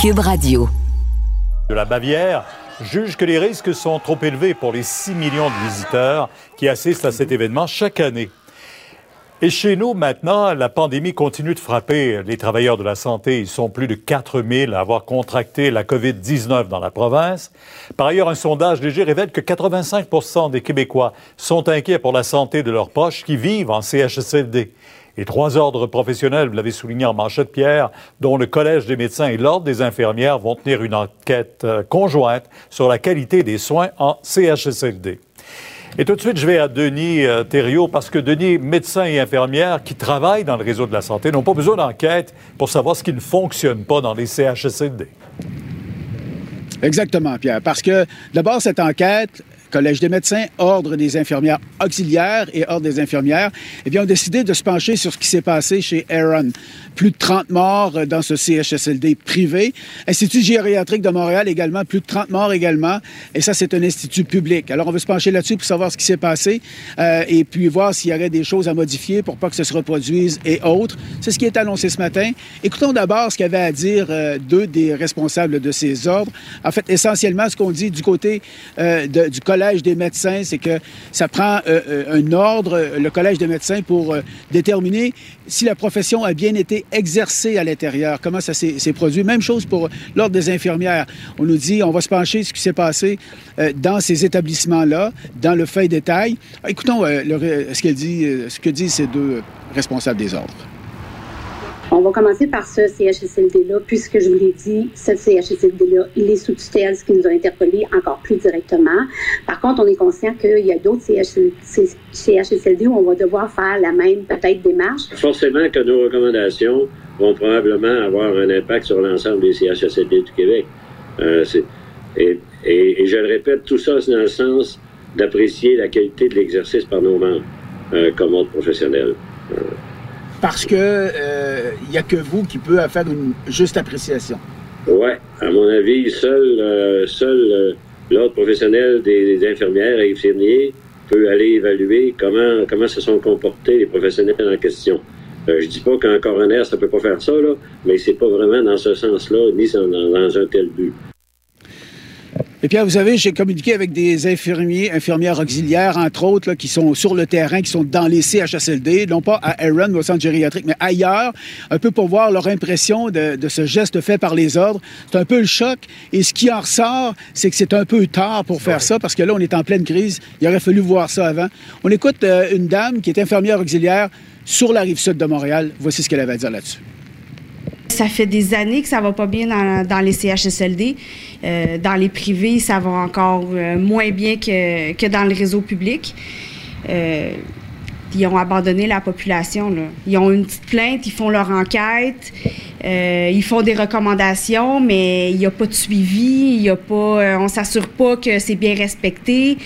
Cube Radio. de la Bavière juge que les risques sont trop élevés pour les 6 millions de visiteurs qui assistent à cet événement chaque année. Et chez nous, maintenant, la pandémie continue de frapper les travailleurs de la santé. Ils sont plus de 4 000 à avoir contracté la COVID-19 dans la province. Par ailleurs, un sondage léger révèle que 85 des Québécois sont inquiets pour la santé de leurs proches qui vivent en CHSLD. Et trois ordres professionnels, vous l'avez souligné en manchette Pierre, dont le Collège des médecins et l'Ordre des infirmières vont tenir une enquête euh, conjointe sur la qualité des soins en CHSLD. Et tout de suite, je vais à Denis euh, Thériault, parce que Denis, médecin et infirmière qui travaillent dans le réseau de la santé, n'ont pas besoin d'enquête pour savoir ce qui ne fonctionne pas dans les CHSLD. Exactement, Pierre. Parce que d'abord, cette enquête, Collège des médecins, Ordre des infirmières auxiliaires et Ordre des infirmières, eh bien, ont décidé de se pencher sur ce qui s'est passé chez Aaron. Plus de 30 morts euh, dans ce CHSLD privé. Institut gériatrique de Montréal également, plus de 30 morts également. Et ça, c'est un institut public. Alors, on veut se pencher là-dessus pour savoir ce qui s'est passé euh, et puis voir s'il y aurait des choses à modifier pour pas que ça se reproduise et autres. C'est ce qui est annoncé ce matin. Écoutons d'abord ce qu'avaient à dire euh, deux des responsables de ces ordres. En fait, essentiellement, ce qu'on dit du côté euh, de- du Collège des médecins, c'est que ça prend euh, euh, un ordre, euh, le Collège des médecins, pour déterminer si la profession a bien été exercée à l'intérieur, comment ça s'est produit. Même chose pour l'Ordre des infirmières. On nous dit, on va se pencher sur ce qui s'est passé dans ces établissements-là, dans le fait détail. Écoutons ce, euh, ce que disent ces deux responsables des ordres. On va commencer par ce CHSLD-là, puisque je vous l'ai dit, ce CHSLD-là, il est sous tutelle, ce qui nous a interpellés encore plus directement. Par contre, on est conscient qu'il y a d'autres CHSLD où on va devoir faire la même, peut-être, démarche. Forcément que nos recommandations vont probablement avoir un impact sur l'ensemble des CHSLD du Québec. Euh, et, je le répète, tout ça, c'est dans le sens d'apprécier la qualité de l'exercice par nos membres euh, comme autres professionnels. Parce que euh, il n'y a que vous qui peut faire une juste appréciation. Ouais, à mon avis, seul, euh, seul euh, l'ordre professionnel des, des infirmières et infirmiers peut aller évaluer comment, comment se sont comportés les professionnels en question. Euh, je dis pas qu'un coroner, ça peut pas faire ça, là, mais c'est pas vraiment dans ce sens-là, ni dans, dans un tel but. Et Pierre, vous savez, j'ai communiqué avec des infirmiers, infirmières auxiliaires, entre autres, là, qui sont sur le terrain, qui sont dans les CHSLD, non pas à Aaron, au centre gériatrique, mais ailleurs, un peu pour voir leur impression de, de ce geste fait par les ordres. C'est un peu le choc. Et ce qui en ressort, c'est que c'est un peu tard pour faire ça, parce que là, on est en pleine crise. Il aurait fallu voir ça avant. On écoute euh, une dame qui est infirmière auxiliaire sur la rive sud de Montréal. Voici ce qu'elle avait à dire là-dessus. Ça fait des années que ça va pas bien dans, les CHSLD. Euh, dans les privés, ça va encore euh, moins bien que, que dans le réseau public. Euh, ils ont abandonné la population. Là. Ils ont une petite plainte, ils font leur enquête, euh, ils font des recommandations, mais il n'y a pas de suivi, il y a pas, euh, on s'assure pas que c'est bien respecté.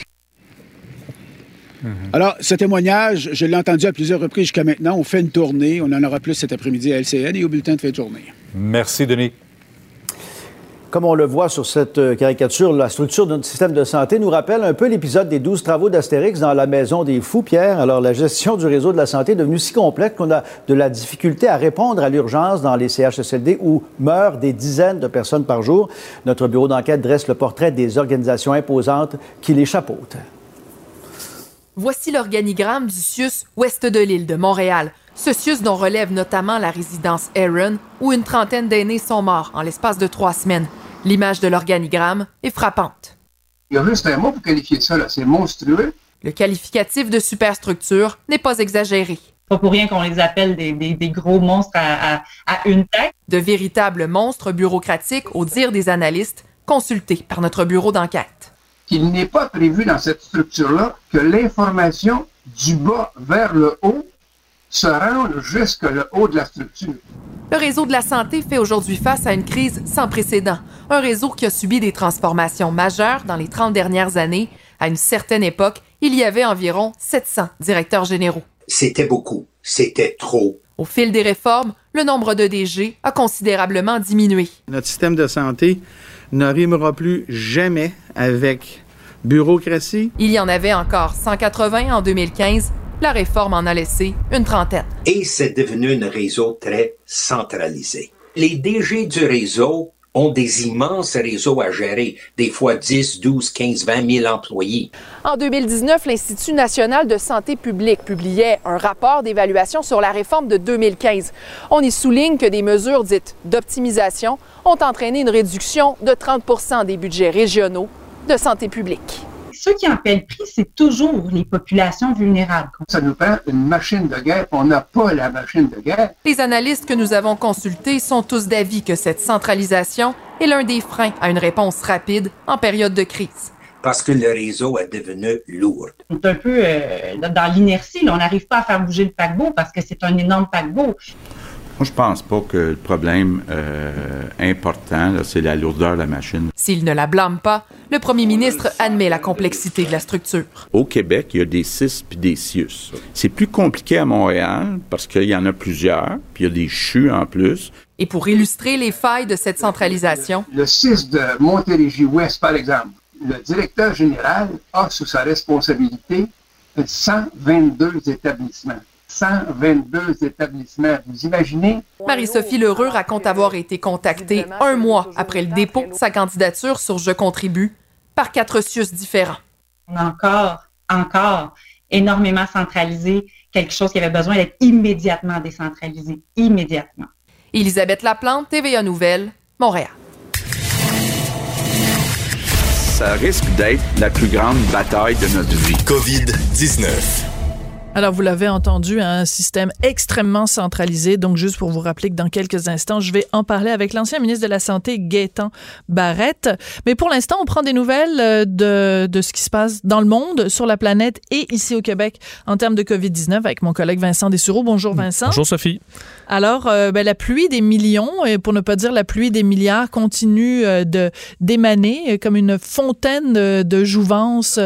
Alors, ce témoignage, je l'ai entendu à plusieurs reprises jusqu'à maintenant. On fait une tournée. On en aura plus cet après-midi à LCN et au bulletin de fin de journée. Merci, Denis. Comme on le voit sur cette euh, caricature, la structure de notre système de santé nous rappelle un peu l'épisode des 12 travaux d'Astérix dans la maison des fous, Pierre. Alors, la gestion du réseau de la santé est devenue si complexe qu'on a de la difficulté à répondre à l'urgence dans les CHSLD où meurent des dizaines de personnes par jour. Notre bureau d'enquête dresse le portrait des organisations imposantes qui les chapeautent. Voici l'organigramme du CIUS ouest de l'île de Montréal. Ce CIUS dont relève notamment la résidence Aaron, où une trentaine d'aînés sont morts en l'espace de trois semaines. L'image de l'organigramme est frappante. Il y a juste un mot pour qualifier ça, là. c'est monstrueux. Le qualificatif de superstructure n'est pas exagéré. Pas pour rien qu'on les appelle des, des- des gros monstres à, à- à une tête. De véritables monstres bureaucratiques au dire des analystes, consultés par notre bureau d'enquête. Qu'il n'est pas prévu dans cette structure-là que l'information du bas vers le haut se rendre jusque le haut de la structure. Le réseau de la santé fait aujourd'hui face à une crise sans précédent. Un réseau qui a subi des transformations majeures dans les 30 dernières années. À une certaine époque, il y avait environ 700 directeurs généraux. C'était beaucoup. C'était trop. Au fil des réformes, le nombre de DG a considérablement diminué. Notre système de santé ne rimera plus jamais avec bureaucratie. Il y en avait encore 180 en 2015. La réforme en a laissé une trentaine. Et c'est devenu un réseau très centralisé. Les DG du réseau ont des immenses réseaux à gérer, des fois 10, 12, 15, 20 000 employés. En 2019, l'Institut national de santé publique publiait un rapport d'évaluation sur la réforme de 2015. On y souligne que des mesures dites d'optimisation ont entraîné une réduction de 30% des budgets régionaux de santé publique. Ceux qui en paient le prix, c'est toujours les populations vulnérables. Ça nous prend une machine de guerre, on n'a pas la machine de guerre. Les analystes que nous avons consultés sont tous d'avis que cette centralisation est l'un des freins à une réponse rapide en période de crise. Parce que le réseau est devenu lourd. On est un peu euh, dans l'inertie, on n'arrive pas à faire bouger le paquebot parce que c'est un énorme paquebot. Moi, je pense pas que le problème euh, important, c'est la lourdeur de la machine. S'il ne la blâme pas, le premier ministre admet la complexité de la structure. Au Québec, il y a des CIS puis des CIUS. C'est plus compliqué à Montréal parce qu'il y en a plusieurs, puis il y a des CHU en plus. Et pour illustrer les failles de cette centralisation, Le 6 de Montérégie-Ouest, par exemple, le directeur général a sous sa responsabilité 122 établissements. 122 établissements. Vous imaginez? Marie-Sophie Lheureux raconte avoir été contactée un mois après le dépôt de sa candidature sur Je contribue par quatre CIUS différents. On a encore, encore énormément centralisé quelque chose qui avait besoin d'être immédiatement décentralisé. Immédiatement. Elisabeth Laplante, TVA Nouvelle, Montréal. Ça risque d'être la plus grande bataille de notre vie. COVID-19. Alors, vous l'avez entendu, un système extrêmement centralisé. Donc, juste pour vous rappeler que dans quelques instants, je vais en parler avec l'ancien ministre de la Santé, Gaétan Barrette. Mais pour l'instant, on prend des nouvelles euh, de, de ce qui se passe dans le monde, sur la planète et ici au Québec en termes de COVID-19 avec mon collègue Vincent Dessureau. Bonjour, Vincent. Bonjour, Sophie. Alors, euh, ben, la pluie des millions, et pour ne pas dire la pluie des milliards, continue euh, de d'émaner comme une fontaine de, de jouvence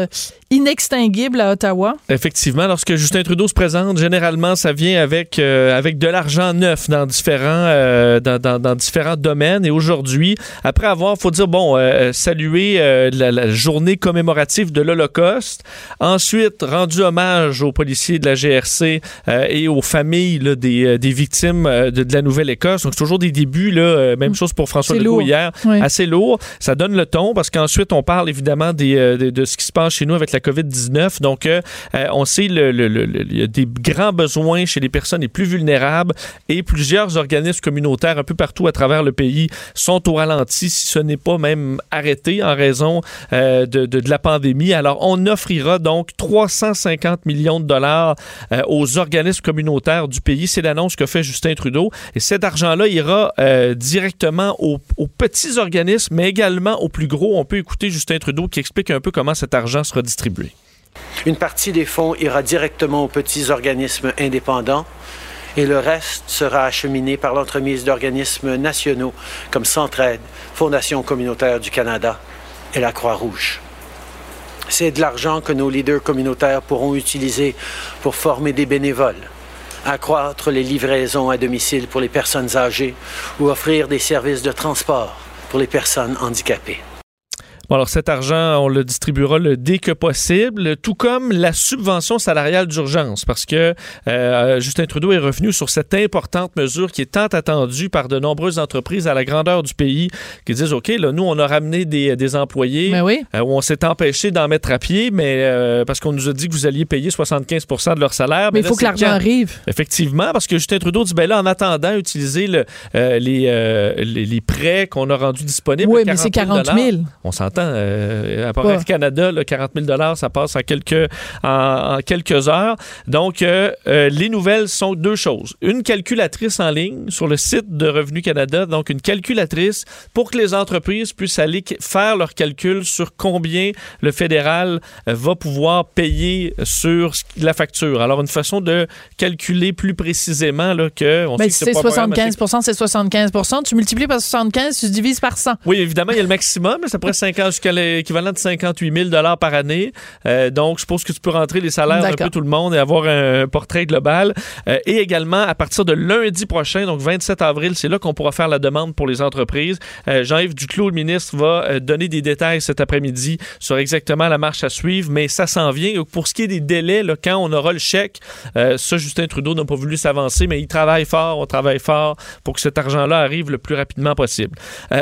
inextinguible à Ottawa. Effectivement, lorsque Justin Trudeau se présente, généralement, ça vient avec, euh, avec de l'argent neuf dans différents, euh, dans, dans- dans différents domaines. Et aujourd'hui, après avoir, faut dire, bon, euh, salué euh, la, la journée commémorative de l'Holocauste, ensuite rendu hommage aux policiers de la GRC et aux familles là, des, des victimes de, de la Nouvelle-Écosse. Donc, c'est toujours des débuts, là, même chose pour François Legault lourd. hier, Oui. assez lourd. Ça donne le ton parce qu'ensuite, on parle évidemment des, de, de ce qui se passe chez nous avec la COVID-19. Donc, on sait le, le- le- le- il y a des grands besoins chez les personnes les plus vulnérables et plusieurs organismes communautaires un peu partout à travers le pays sont au ralenti, si ce n'est pas même arrêté en raison euh, de, la pandémie. Alors, on offrira donc 350 millions de dollars euh, aux organismes communautaires du pays. C'est l'annonce que fait Justin Trudeau. Et cet argent-là ira euh, directement aux petits organismes, mais également aux plus gros. On peut écouter Justin Trudeau qui explique un peu comment cet argent sera distribué. Une partie des fonds ira directement aux petits organismes indépendants et le reste sera acheminé par l'entremise d'organismes nationaux comme Centraide, Fondation communautaire du Canada et la Croix-Rouge. C'est de l'argent que nos leaders communautaires pourront utiliser pour former des bénévoles, accroître les livraisons à domicile pour les personnes âgées ou offrir des services de transport pour les personnes handicapées. Bon, alors cet argent, on le distribuera le dès que possible, tout comme la subvention salariale d'urgence, parce que euh, Justin Trudeau est revenu sur cette importante mesure qui est tant attendue par de nombreuses entreprises à la grandeur du pays, qui disent, OK, là, nous, on a ramené des, des employés, Mais oui. euh, où on s'est empêché d'en mettre à pied, mais euh, parce qu'on nous a dit que vous alliez payer 75% de leur salaire. Mais il là, faut que l'argent arrive. Effectivement, parce que Justin Trudeau dit, ben là, en attendant, utiliser le, euh, les, les, les prêts qu'on a rendus disponibles. Oui, mais c'est 40 40 000. On s'entend. Euh, à part. Air Canada, là, 40 000 ça passe en quelques, en, en quelques heures. Donc, euh, euh, les nouvelles sont deux choses. Une calculatrice en ligne sur le site de Revenu Canada, donc une calculatrice pour que les entreprises puissent aller faire leurs calculs sur combien le fédéral va pouvoir payer sur la facture. Alors, une façon de calculer plus précisément là, que... On Ben, sait si c'est pas un programme assez 75% c'est 75% Tu multiplies par 75, tu divises par 100. oui, évidemment, il y a le maximum, mais ça pourrait 50 jusqu'à l'équivalent de 58 000 par année. Euh, donc, je suppose que tu peux rentrer les salaires d'un peu tout le monde et avoir un portrait global. Euh, et également, à partir de lundi prochain, donc 27 avril, c'est là qu'on pourra faire la demande pour les entreprises. Euh, Jean-Yves Duclos, le ministre, va donner des détails cet après-midi sur exactement la marche à suivre, mais ça s'en vient. Pour ce qui est des délais, là, quand on aura le chèque, ça, Justin Trudeau n'a pas voulu s'avancer, mais il travaille fort, on travaille fort pour que cet argent-là arrive le plus rapidement possible.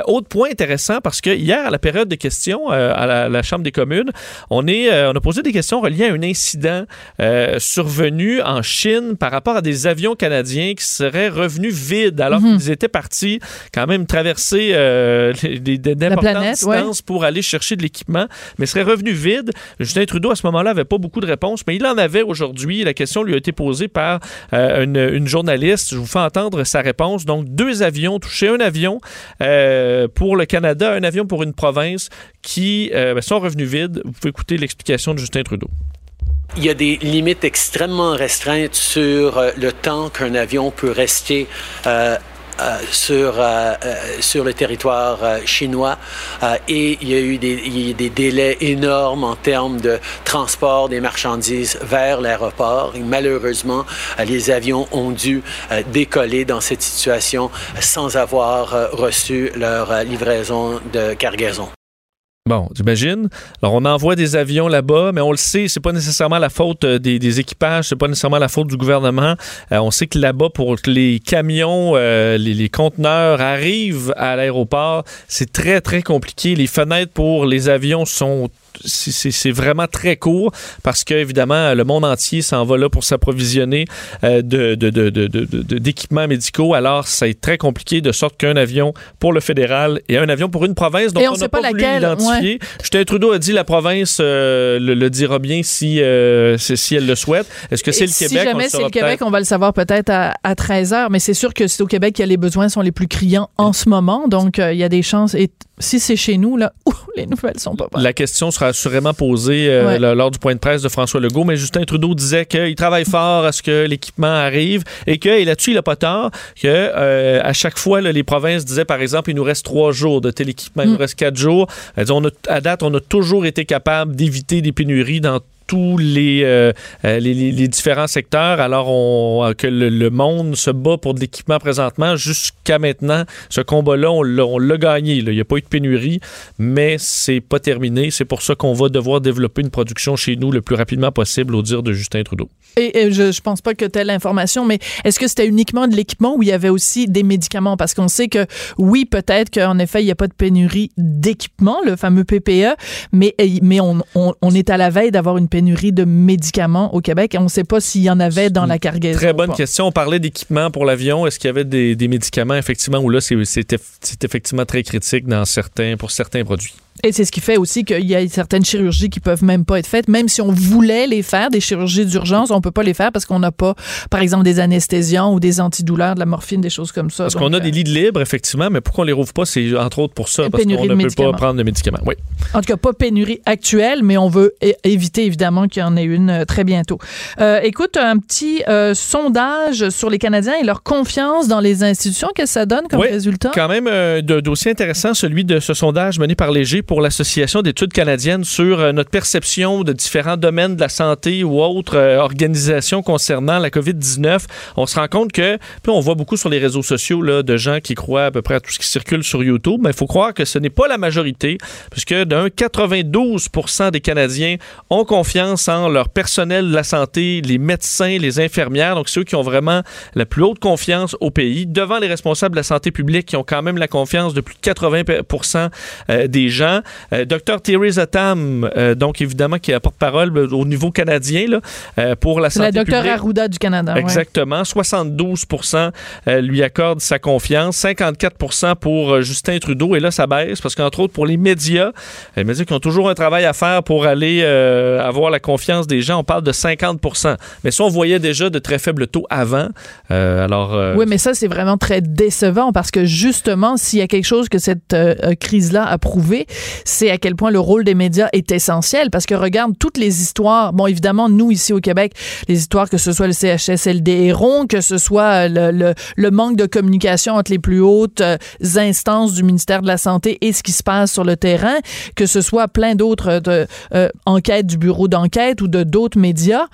Autre point intéressant, parce que hier, à la période de questions euh, à la, la Chambre des communes, on, est, euh, on a posé des questions reliées à un incident euh, survenu en Chine par rapport à des avions canadiens qui seraient revenus vides alors Mhm. qu'ils étaient partis quand même traverser d'importantes ouais. distances pour aller chercher de l'équipement, mais seraient revenus vides. Justin Trudeau, à ce moment-là, avait pas beaucoup de réponses, mais il en avait aujourd'hui. La question lui a été posée par euh, une, une journaliste. Je vous fais entendre sa réponse. Donc, deux avions touchés, un avion euh, pour le Canada, un avion pour une province qui euh, ben, sont revenus vides. Vous pouvez écouter l'explication de Justin Trudeau. Il y a des limites extrêmement restreintes sur euh, le temps qu'un avion peut rester euh, sur, sur le territoire chinois et il y a eu des, délais énormes en termes de transport des marchandises vers l'aéroport. Malheureusement, les avions ont dû décoller dans cette situation sans avoir reçu leur livraison de cargaison. Bon, t'imagines? Alors, on envoie des avions là-bas, mais on le sait, c'est pas nécessairement la faute euh, des, des équipages, c'est pas nécessairement la faute du gouvernement. Euh, on sait que là-bas, pour que les camions, euh, les, les conteneurs arrivent à l'aéroport, c'est très, très compliqué. Les fenêtres pour les avions sont c'est- vraiment très court parce que évidemment le monde entier s'en va là pour s'approvisionner euh, de- de- de- d'équipements médicaux. Alors c'est très compliqué de sorte qu'un avion pour le fédéral et un avion pour une province donc Et on n'a pas pas, voulu laquelle, l'identifier. Justin Trudeau a dit la province euh, le, le dira bien si, euh, si si elle le souhaite. Est-ce que c'est le si Québec? On jamais c'est le Québec, on va le savoir peut-être à, à 13 heures, mais c'est sûr que c'est au Québec que les besoins sont les plus criants en ce moment. Donc, euh, il y a des chances. Et si c'est chez nous, là, ouh, les nouvelles sont pas bonnes. La question sera assurément posée euh, Ouais. lors du point de presse de François Legault, mais Justin Trudeau disait qu'il travaille fort à ce que l'équipement arrive et que, et là-dessus, il n'a pas tort, que euh, à chaque fois, là, les provinces disaient, par exemple, il nous reste trois jours de tel équipement, il nous Mm. reste quatre jours. Elles disent, on a- à date, on a toujours été capable d'éviter des pénuries dans tous les, euh, euh, les, les- différents secteurs, alors euh, que le, monde se bat pour de l'équipement présentement. Jusqu'à maintenant, ce combat-là, on l'a gagné. Il n'y a pas eu de pénurie, mais c'est pas terminé. C'est pour ça qu'on va devoir développer une production chez nous le plus rapidement possible, au dire de Justin Trudeau. Et, je, je pense pas que telle information, mais est-ce que c'était uniquement de l'équipement ou il y avait aussi des médicaments? Parce qu'on sait que oui, peut-être qu'en effet, il n'y a pas de pénurie d'équipement, le fameux PPE, mais, mais on, on, on est à la veille d'avoir une de médicaments au Québec on ne sait pas s'il y en avait dans la cargaison. Très ou bonne question. On parlait d'équipement pour l'avion. Est-ce qu'il y avait des, des médicaments, effectivement, où là, c'est effectivement très critique dans certains, pour certains produits? Et c'est ce qui fait aussi qu'il y a certaines chirurgies qui peuvent même pas être faites. Même si on voulait les faire, des chirurgies d'urgence, on peut pas les faire parce qu'on n'a pas, par exemple, des anesthésiants ou des antidouleurs, de la morphine, des choses comme ça. Parce qu'on a euh, des lits de libre, effectivement, mais pourquoi on les rouvre pas? C'est entre autres pour ça, parce qu'on ne peut pas prendre de médicaments. Oui. En tout cas, pas pénurie actuelle, mais on veut éviter évidemment qu'il y en ait une euh, très bientôt. Euh, écoute, un petit euh, sondage sur les Canadiens et leur confiance dans les institutions. Qu'est-ce que ça donne comme Oui, résultat? Quand même, un dossier intéressant, celui de ce sondage mené par Léger pour l'Association d'études canadiennes sur euh, notre perception de différents domaines de la santé ou autres euh, organisations concernant la COVID-19. On se rend compte que, puis on voit beaucoup sur les réseaux sociaux là, de gens qui croient à peu près à tout ce qui circule sur YouTube, mais il faut croire que ce n'est pas la majorité, puisque d'un 92% des Canadiens ont confiance en leur personnel de la santé, les médecins, les infirmières, donc ceux qui ont vraiment la plus haute confiance au pays, devant les responsables de la santé publique qui ont quand même la confiance de plus de 80% euh, des gens. Ans. Euh, Dr. Theresa Tam, euh, donc évidemment, qui est porte-parole euh, au niveau canadien là, pour la santé la docteure publique. Arruda du Canada. ouais. Exactement. 72% euh, lui accordent sa confiance. 54% pour Justin Trudeau. Et là, ça baisse parce qu'entre autres, pour les médias, les médias qui ont toujours un travail à faire pour aller euh, avoir la confiance des gens, on parle de 50% Mais ça, on voyait déjà de très faibles taux avant. Euh, alors, euh, Oui, mais ça, c'est vraiment très décevant parce que justement, s'il y a quelque chose que cette crise-là a prouvé, c'est à quel point le rôle des médias est essentiel. Parce que regarde toutes les histoires, bon, évidemment, nous, ici au Québec, les histoires, que ce soit le CHSLD Héron, que ce soit euh, le, le- manque de communication entre les plus hautes euh, instances du ministère de la Santé et ce qui se passe sur le terrain, que ce soit plein d'autres euh, enquêtes du bureau d'enquête ou de d'autres médias,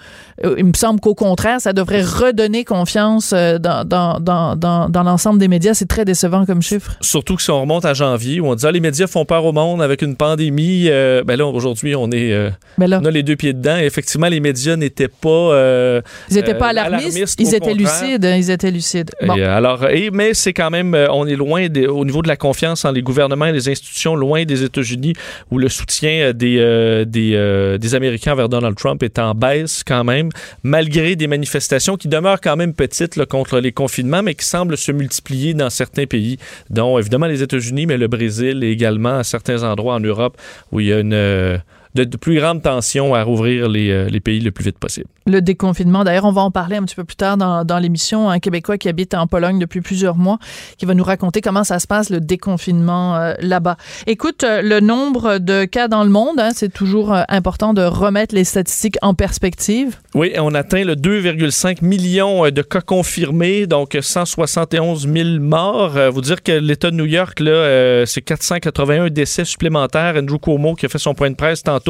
il me semble qu'au contraire, ça devrait redonner confiance dans, dans, dans, dans, dans l'ensemble des médias. C'est très décevant comme chiffre. Surtout que si on remonte à janvier, où on dit ah, les médias font peur au monde avec une pandémie, euh, ben là, aujourd'hui, on est. euh, Ben là. on a les deux pieds dedans. Et effectivement, les médias n'étaient pas. euh, Ils n'étaient pas euh, alarmistes, ils étaient contraire. lucides. hein, Ils étaient lucides. Bon. Et, euh, alors, et, mais c'est quand même, on est loin des- au niveau de la confiance en les gouvernements et les institutions, loin des États-Unis, où le soutien des, des, des Américains vers Donald Trump est en baisse quand même, malgré des manifestations qui demeurent quand même petites là, contre les confinements, mais qui semblent se multiplier dans certains pays, dont évidemment les États-Unis, mais le Brésil et également à certains endroits en Europe où il y a une euh, de, de plus grande tension à rouvrir les, euh, les pays le plus vite possible. Le déconfinement. D'ailleurs, on va en parler un petit peu plus tard dans, dans l'émission. Un Québécois qui habite en Pologne depuis plusieurs mois, qui va nous raconter comment ça se passe, le déconfinement euh, là-bas. Écoute, euh, le nombre de cas dans le monde, hein, c'est toujours important de remettre les statistiques en perspective. Oui, on atteint le 2,5 millions de cas confirmés, donc 171 000 morts. Vous dire que l'État de New York, là, euh, c'est 481 décès supplémentaires. Andrew Cuomo qui a fait son point de presse tantôt,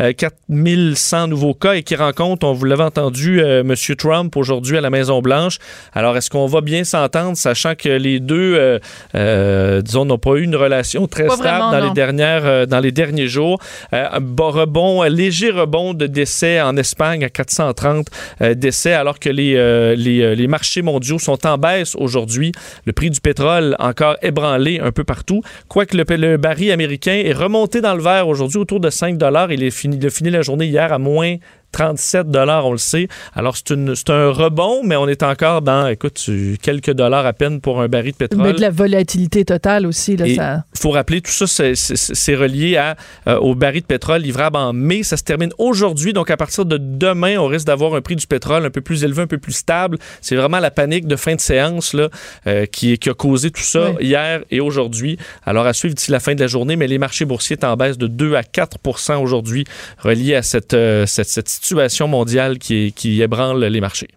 euh, 4100 nouveaux cas et qui rencontre, on vous l'avait entendu, euh, M. Trump aujourd'hui à la Maison-Blanche. Alors, est-ce qu'on va bien s'entendre, sachant que les deux, euh, euh, disons, n'ont pas eu une relation très Pas stable vraiment, dans non. les dernières, euh, dans les derniers jours? Euh, un rebond, un léger rebond de décès en Espagne à 430 euh, décès, alors que les, euh, les, euh, les marchés mondiaux sont en baisse aujourd'hui. Le prix du pétrole encore ébranlé un peu partout. Quoique le, le baril américain est remonté dans le vert aujourd'hui autour de 5 Il, est fini, il a fini la journée hier à moins 37 dollars, on le sait. Alors, c'est un rebond, mais on est encore dans, écoute, quelques dollars à peine pour un baril de pétrole. Mais de la volatilité totale aussi. Ça... faut rappeler, tout ça, c'est- relié à, euh, au baril de pétrole livrable en mai. Ça se termine aujourd'hui. Donc, à partir de demain, on risque d'avoir un prix du pétrole un peu plus élevé, un peu plus stable. C'est vraiment la panique de fin de séance là, euh, qui, qui a causé tout ça Oui. hier et aujourd'hui. Alors, à suivre d'ici la fin de la journée, mais les marchés boursiers sont en baisse de 2 à 4% aujourd'hui, reliés à cette, euh, cette, cette situation mondiale qui, qui ébranle les marchés.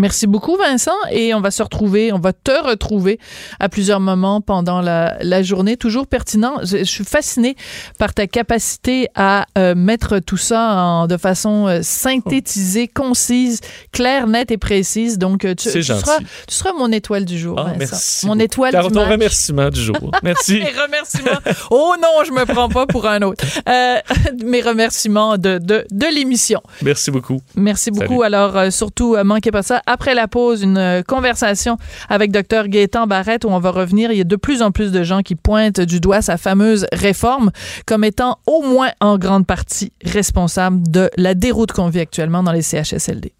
Merci beaucoup, Vincent. Et on va se retrouver, on va te retrouver à plusieurs moments pendant la, la journée. Toujours pertinent. Je, je suis fascinée par ta capacité à euh, mettre tout ça en, de façon euh, synthétisée, concise, claire, nette et précise. Donc, euh, tu, seras, tu seras mon étoile du jour, Ah, Vincent. merci. Mon beaucoup. étoile Car du ton match. remerciement du jour. Merci. mes remerciements. Oh non, je me prends pas pour un autre. Euh, mes remerciements de, de, de l'émission. Merci beaucoup. Merci beaucoup. Salut. Alors, surtout, manquez pas ça. Après la pause, une euh, conversation avec Dr Gaétan Barrette où on va revenir. Il y a de plus en plus de gens qui pointent du doigt sa fameuse réforme comme étant au moins en grande partie responsable de la déroute qu'on vit actuellement dans les CHSLD.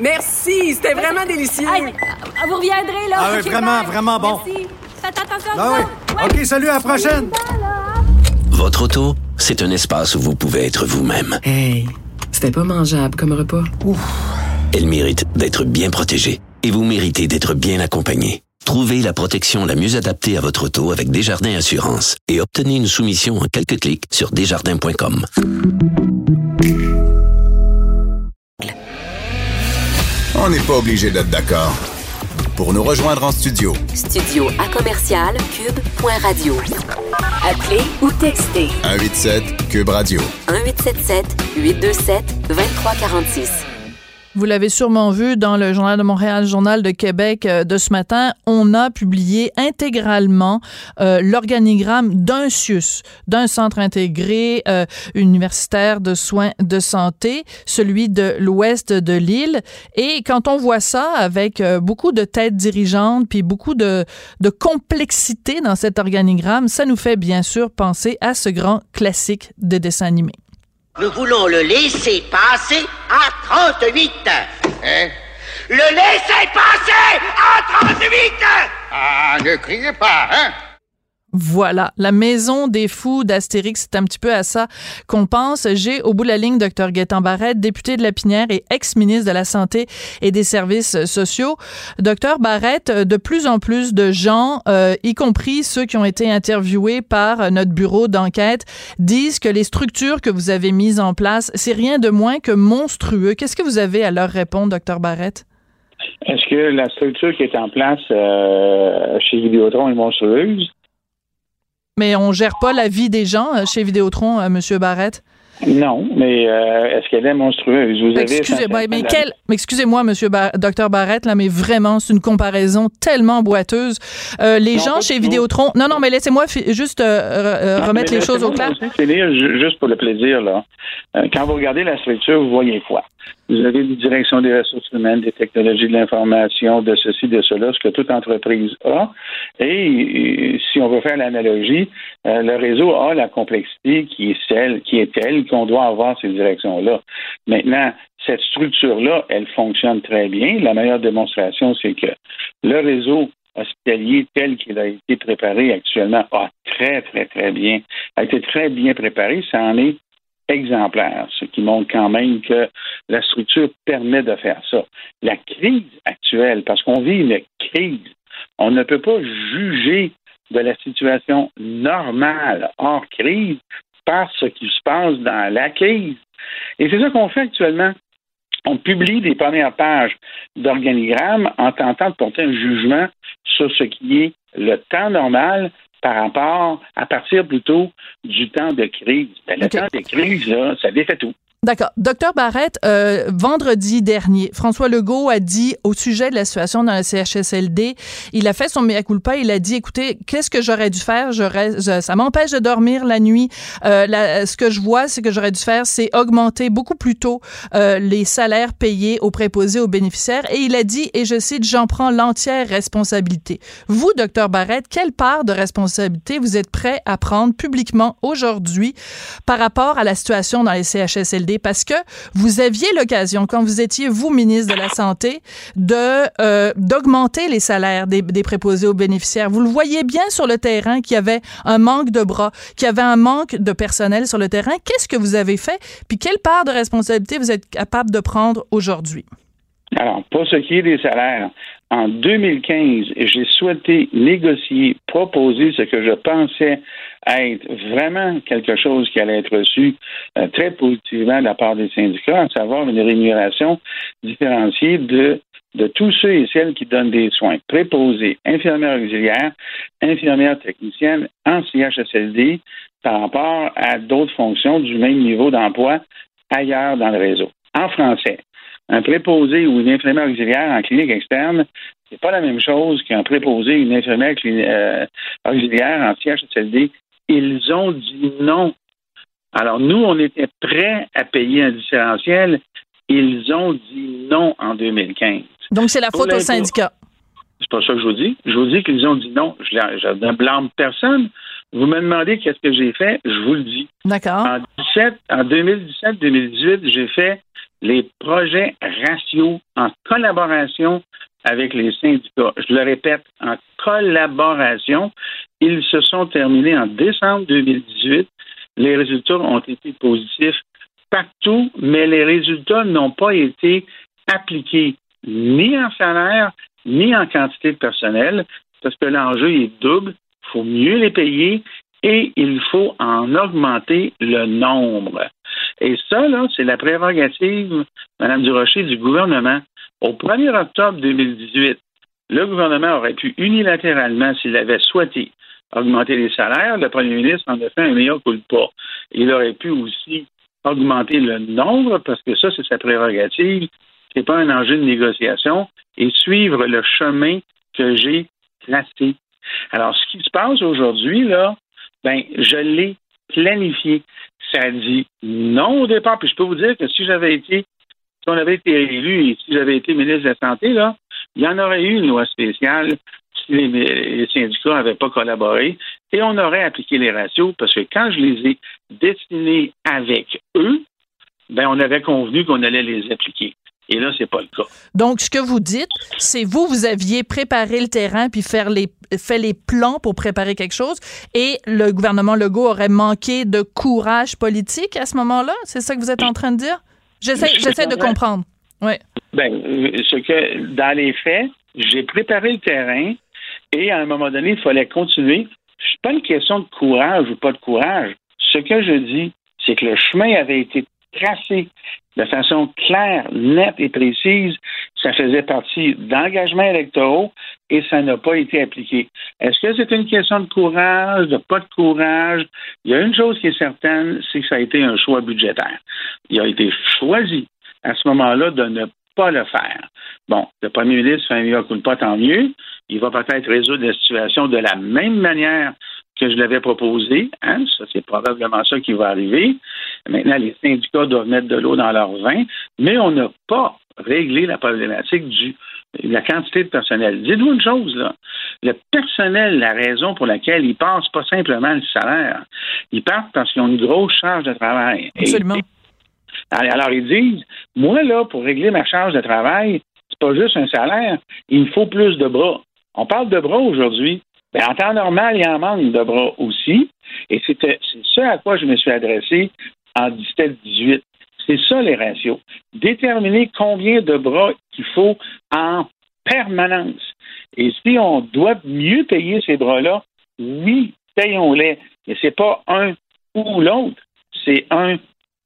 Merci, c'était vraiment délicieux. Vous reviendrez, là. Ah oui, vraiment, bye. vraiment bon. Merci. Faites attention Ah à oui. OK, salut, à la prochaine. Votre auto, c'est un espace où vous pouvez être vous-même. Hey, c'était pas mangeable comme repas. Elle mérite d'être bien protégée et vous méritez d'être bien accompagné. Trouvez la protection la mieux adaptée à votre auto avec Desjardins Assurance et obtenez une soumission en quelques clics sur desjardins.com. On n'est pas obligé d'être d'accord. Pour nous rejoindre en studio, Studio à commercial cube.radio. Appelez ou textez 187 Cube Radio. 1877 827 2346. Vous l'avez sûrement vu dans le Journal de Montréal, Journal de Québec euh, de ce matin, on a publié intégralement euh, l'organigramme d'un CIUS, d'un centre intégré euh, universitaire de soins de santé, celui de l'ouest de l'île. Et quand on voit ça avec beaucoup de têtes dirigeantes, puis beaucoup de, de complexité dans cet organigramme, ça nous fait bien sûr penser à ce grand classique des dessins animés. Nous voulons le laisser passer à 38. Hein? Le laisser passer à 38 Ah, ne criez pas, hein? Voilà, la maison des fous d'Astérix, c'est un petit peu à ça qu'on pense. J'ai au bout de la ligne Dr Gaétan Barrette, député de la Pinière et ex-ministre de la Santé et des Services sociaux. Docteur Barrette, de plus en plus de gens, euh, y compris ceux qui ont été interviewés par notre bureau d'enquête, disent que les structures que vous avez mises en place, c'est rien de moins que monstrueux. Qu'est-ce que vous avez à leur répondre, Docteur Barrette? Est-ce que la structure qui est en place euh, chez Vidéotron est monstrueuse? Mais on gère pas la vie des gens euh, chez Vidéotron, euh, Monsieur Barrette? Non, mais euh, est-ce qu'elle est monstrueuse? Vous Excusez, moi mais, quel, excusez-moi, Monsieur Docteur Barrette, là, mais vraiment, c'est une comparaison tellement boiteuse. les gens chez Vidéotron, non, non, mais laissez-moi juste remettre les choses au clair. Juste pour le plaisir, là. quand vous regardez la structure, vous voyez quoi? Vous avez une direction des ressources humaines, des technologies de l'information, de ceci, de cela, ce que toute entreprise a. Et, si on veut faire l'analogie, euh, le réseau a la complexité qui est celle, qui est telle qu'on doit avoir ces directions-là. Maintenant, cette structure-là, elle fonctionne très bien. La meilleure démonstration, c'est que le réseau hospitalier tel qu'il a été préparé actuellement a très, très, très bien, a été très bien préparé. Ça en est exemplaire, ce qui montre quand même que la structure permet de faire ça. La crise actuelle, parce qu'on vit une crise, on ne peut pas juger de la situation normale hors crise par ce qui se passe dans la crise. Et c'est ça qu'on fait actuellement. On publie des premières pages d'organigrammes en tentant de porter un jugement sur ce qui est le temps normal par rapport, à partir plutôt du temps de crise. Ben, le temps de crise, ça défait tout. D'accord. Docteur Barrette, euh, vendredi dernier, François Legault a dit au sujet de la situation dans le CHSLD, il a fait son mea culpa, il a dit, écoutez, qu'est-ce que j'aurais dû faire? Ça m'empêche de dormir la nuit. Euh, ce que je vois, c'est que j'aurais dû faire, c'est augmenter beaucoup plus tôt euh, les salaires payés aux préposés aux bénéficiaires. Et il a dit, et je cite, j'en prends l'entière responsabilité. Vous, docteur Barrette, quelle part de responsabilité vous êtes prêt à prendre publiquement aujourd'hui par rapport à la situation dans les CHSLD? Parce que vous aviez l'occasion, quand vous étiez, vous, ministre de la Santé, de euh, d'augmenter les salaires des, des, préposés aux bénéficiaires. Vous le voyez bien sur le terrain qu'il y avait un manque de bras, qu'il y avait un manque de personnel sur le terrain. Qu'est-ce que vous avez fait? Puis quelle part de responsabilité vous êtes capable de prendre aujourd'hui? Alors, pour ce qui est des salaires, en 2015, j'ai souhaité négocier, proposer ce que je pensais être vraiment quelque chose qui allait être reçu euh, très positivement de la part des syndicats, à savoir une rémunération différenciée de de tous ceux et celles qui donnent des soins, préposés, infirmières auxiliaires, infirmières techniciennes en CHSLD par rapport à d'autres fonctions du même niveau d'emploi ailleurs dans le réseau. En français, un préposé ou une infirmière auxiliaire en clinique externe, c'est pas la même chose qu'un préposé ou une infirmière euh, auxiliaire en CHSLD. Ils ont dit non. Alors, nous, on était prêts à payer un différentiel. Ils ont dit non en 2015. Donc, c'est la faute au syndicat. C'est pas ça que je vous dis. Je vous dis qu'ils ont dit non. Je, ne blâme personne. Vous me demandez qu'est-ce que j'ai fait, je vous le dis. D'accord. En, en 2017-2018, j'ai fait les projets ratios en collaboration avec les syndicats. Je le répète, en collaboration. Ils se sont terminés en décembre 2018. Les résultats ont été positifs partout, mais les résultats n'ont pas été appliqués ni en salaire, ni en quantité de personnel, parce que l'enjeu est double. Il faut mieux les payer et il faut en augmenter le nombre. Et ça, là, c'est la prérogative, Mme Durocher, du gouvernement. Au 1er octobre 2018, le gouvernement aurait pu unilatéralement, s'il avait souhaité, augmenter les salaires. Le premier ministre en a fait un meilleur coup de pas. Il aurait pu aussi augmenter le nombre, parce que ça, c'est sa prérogative. c'est pas un enjeu de négociation, et suivre le chemin que j'ai tracé. Alors, ce qui se passe aujourd'hui, là, ben, je l'ai planifié. Ça dit non au départ, puis je peux vous dire que si j'avais été, on avait été élu et si j'avais été ministre de la Santé, là, il y en aurait eu une loi spéciale si les, les syndicats n'avaient pas collaboré et on aurait appliqué les ratios parce que quand je les ai dessinés avec eux, ben, on avait convenu qu'on allait les appliquer. Et là, c'est pas le cas. Donc, ce que vous dites, c'est vous, vous aviez préparé le terrain puis faire les, fait les plans pour préparer quelque chose et le gouvernement Legault aurait manqué de courage politique à ce moment-là? C'est ça que vous êtes en train de dire? J'essaie, j'essaie de comprendre. Oui. Ben, ce que, dans les faits, j'ai préparé le terrain et à un moment donné, il fallait continuer. C'est pas une question de courage ou pas de courage. Ce que je dis, c'est que le chemin avait été tracé de façon claire, nette et précise. Ça faisait partie d'engagements électoraux et ça n'a pas été appliqué. Est-ce que c'est une question de courage, de pas de courage? Il y a une chose qui est certaine, c'est que ça a été un choix budgétaire. Il a été choisi à ce moment-là de ne pas le faire. Bon, le premier ministre fait un de pas, tant mieux. Il va peut-être résoudre la situation de la même manière que je l'avais proposé. Hein? Ça, c'est probablement ça qui va arriver. Maintenant, les syndicats doivent mettre de l'eau dans leur vin, mais on n'a pas réglé la problématique du la quantité de personnel. Dites-vous une chose, là. Le personnel, la raison pour laquelle ils passent pas simplement le salaire. Ils partent parce qu'ils ont une grosse charge de travail. Absolument. alors, ils disent, moi, là, pour régler ma charge de travail, c'est pas juste un salaire, il me faut plus de bras. On parle de bras aujourd'hui. Ben, en temps normal, il y en manque de bras aussi. Et c'est ce à quoi je me suis adressé en 17-18. C'est ça les ratios. Déterminer combien de bras il faut en permanence. Et si on doit mieux payer ces bras-là, oui, payons-les. Mais c'est pas un ou l'autre, c'est un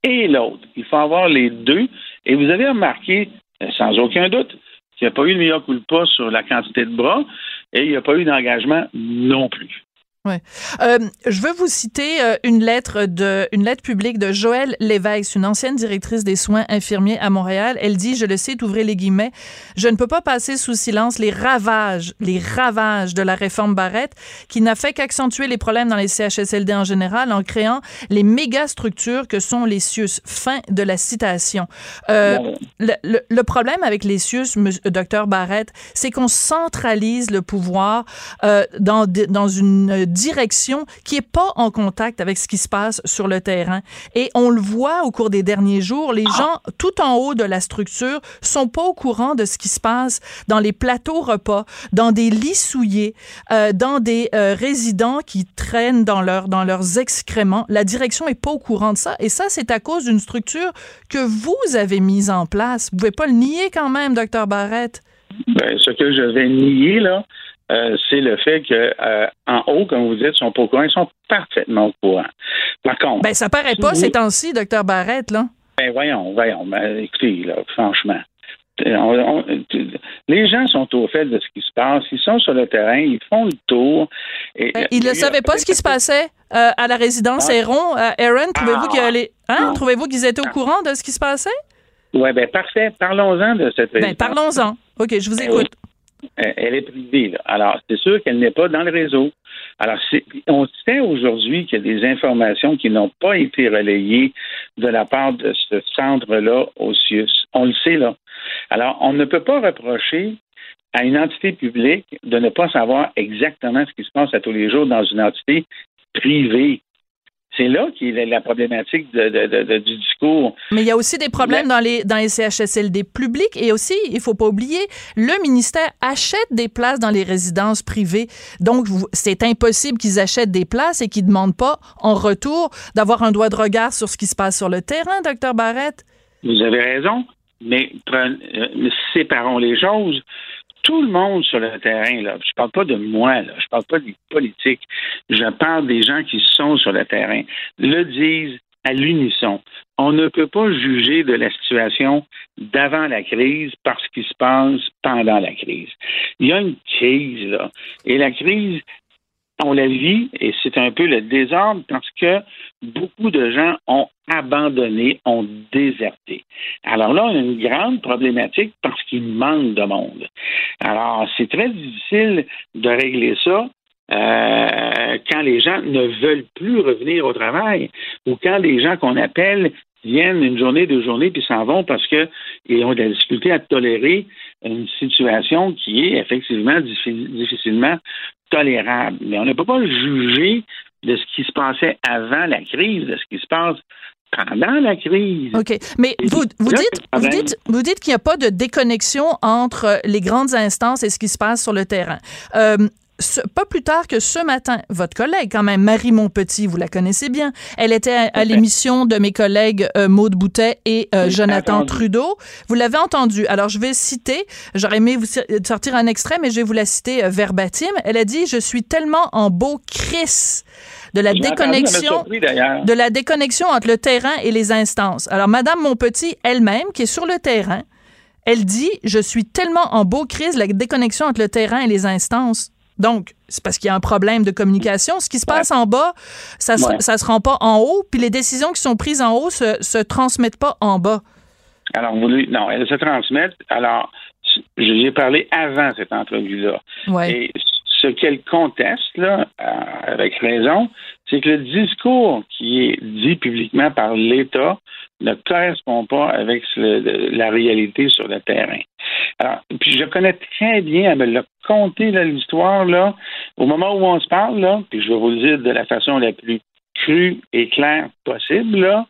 et l'autre. Il faut avoir les deux. Et vous avez remarqué, euh, sans aucun doute, qu'il n'y a pas eu de meilleur coup de pas sur la quantité de bras et il n'y a pas eu d'engagement non plus. Ouais. Euh, je veux vous citer euh, une lettre de une lettre publique de Joëlle Lévesque, une ancienne directrice des soins infirmiers à Montréal. Elle dit, je le sais, ouvrez les guillemets, je ne peux pas passer sous silence les ravages, les ravages de la réforme Barrette, qui n'a fait qu'accentuer les problèmes dans les CHSLD en général en créant les méga structures que sont les CIUS. Fin de la citation. Euh, le, le, le, problème avec les CIUS, docteur Barrette, c'est qu'on centralise le pouvoir euh, dans dans une direction qui est pas en contact avec ce qui se passe sur le terrain. Et on le voit au cours des derniers jours, les gens tout en haut de la structure sont pas au courant de ce qui se passe dans les plateaux repas, dans des lits souillés, euh, dans des euh, résidents qui traînent dans, leur, dans leurs excréments. La direction est pas au courant de ça. Et ça, c'est à cause d'une structure que vous avez mise en place. Vous pouvez pas le nier quand même, docteur Barrette. Ben, ce que je vais nier, là, euh, c'est le fait que euh, en haut, comme vous dites, ils sont pas au courant, ils sont parfaitement au courant. Par contre, ben ça paraît pas ces temps-ci, docteur Barrette, là. Ben voyons, voyons, ben, écoutez, là, franchement. On, on, les gens sont au fait de ce qui se passe. Ils sont sur le terrain, ils font le tour. Et, ben, ils ne savaient pas ce qui se passait euh, à la résidence ah. Aaron. Aaron, trouvez-vous ah. qu'ils hein? trouvez-vous qu'ils étaient au courant de ce qui se passait? Oui, ben parfait. Parlons-en de cette ben, parlons-en. OK, je vous Ben écoute. Elle est privée. Alors, c'est sûr qu'elle n'est pas dans le réseau. Alors, on sait aujourd'hui qu'il y a des informations qui n'ont pas été relayées de la part de ce centre-là au CIUS. On le sait, là. Alors, on ne peut pas reprocher à une entité publique de ne pas savoir exactement ce qui se passe à tous les jours dans une entité privée. C'est là qu'il est la problématique de, de, de, du discours. Mais il y a aussi des problèmes dans les, dans les CHSLD publics et aussi, il faut pas oublier, le ministère achète des places dans les résidences privées. Donc, c'est impossible qu'ils achètent des places et qu'ils demandent pas en retour d'avoir un doigt de regard sur ce qui se passe sur le terrain, docteur Barrette. Vous avez raison, mais euh, séparons les choses tout le monde sur le terrain, là, je parle pas de moi, là, je parle pas des politiques, je parle des gens qui sont sur le terrain, le disent à l'unisson. On ne peut pas juger de la situation d'avant la crise parce qu'il se passe pendant la crise. Il y a une crise, là. Et la crise, on la vit et c'est un peu le désordre parce que beaucoup de gens ont abandonné, ont déserté. Alors là, on a une grande problématique parce qu'il manque de monde. Alors, c'est très difficile de régler ça euh, quand les gens ne veulent plus revenir au travail ou quand les gens qu'on appelle viennent une journée, deux journées, puis s'en vont parce qu'ils ont de la difficulté à tolérer une situation qui est effectivement difficilement tolérable. Mais on ne peut pas juger de ce qui se passait avant la crise, de ce qui se passe pendant la crise. OK. Mais vous, vous, dites, vous dites, vous dites qu'il n'y a pas de déconnexion entre les grandes instances et ce qui se passe sur le terrain. Euh, pas plus tard que ce matin, votre collègue, quand même, Marie Montpetit, vous la connaissez bien, elle était à, l'émission de mes collègues euh, Maude Boutet et euh, Jonathan Trudeau. Vous l'avez entendu. Alors, je vais citer, j'aurais aimé vous sortir un extrait, mais je vais vous la citer euh, verbatim. Elle a dit, je suis tellement en beau Chris de la déconnexion de la déconnexion entre le terrain et les instances. Alors madame Montpetit elle-même qui est sur le terrain, elle dit je suis tellement en beau crise la déconnexion entre le terrain et les instances. Donc, c'est parce qu'il y a un problème de communication. Ce qui se passe en bas, ça ne se, rend pas en haut, puis les décisions qui sont prises en haut se, se transmettent pas en bas. Alors, vous, non, elles se transmettent. Alors, j'ai parlé avant cette entrevue-là. Et ce qu'elle conteste, là, euh, avec raison, c'est que le discours qui est dit publiquement par l'État ne correspond pas avec la réalité sur le terrain. Alors, puis je connais très bien, elle me l'a conté l'histoire là, au moment où on se parle là, puis je vais vous le dire de la façon la plus crue et claire possible là.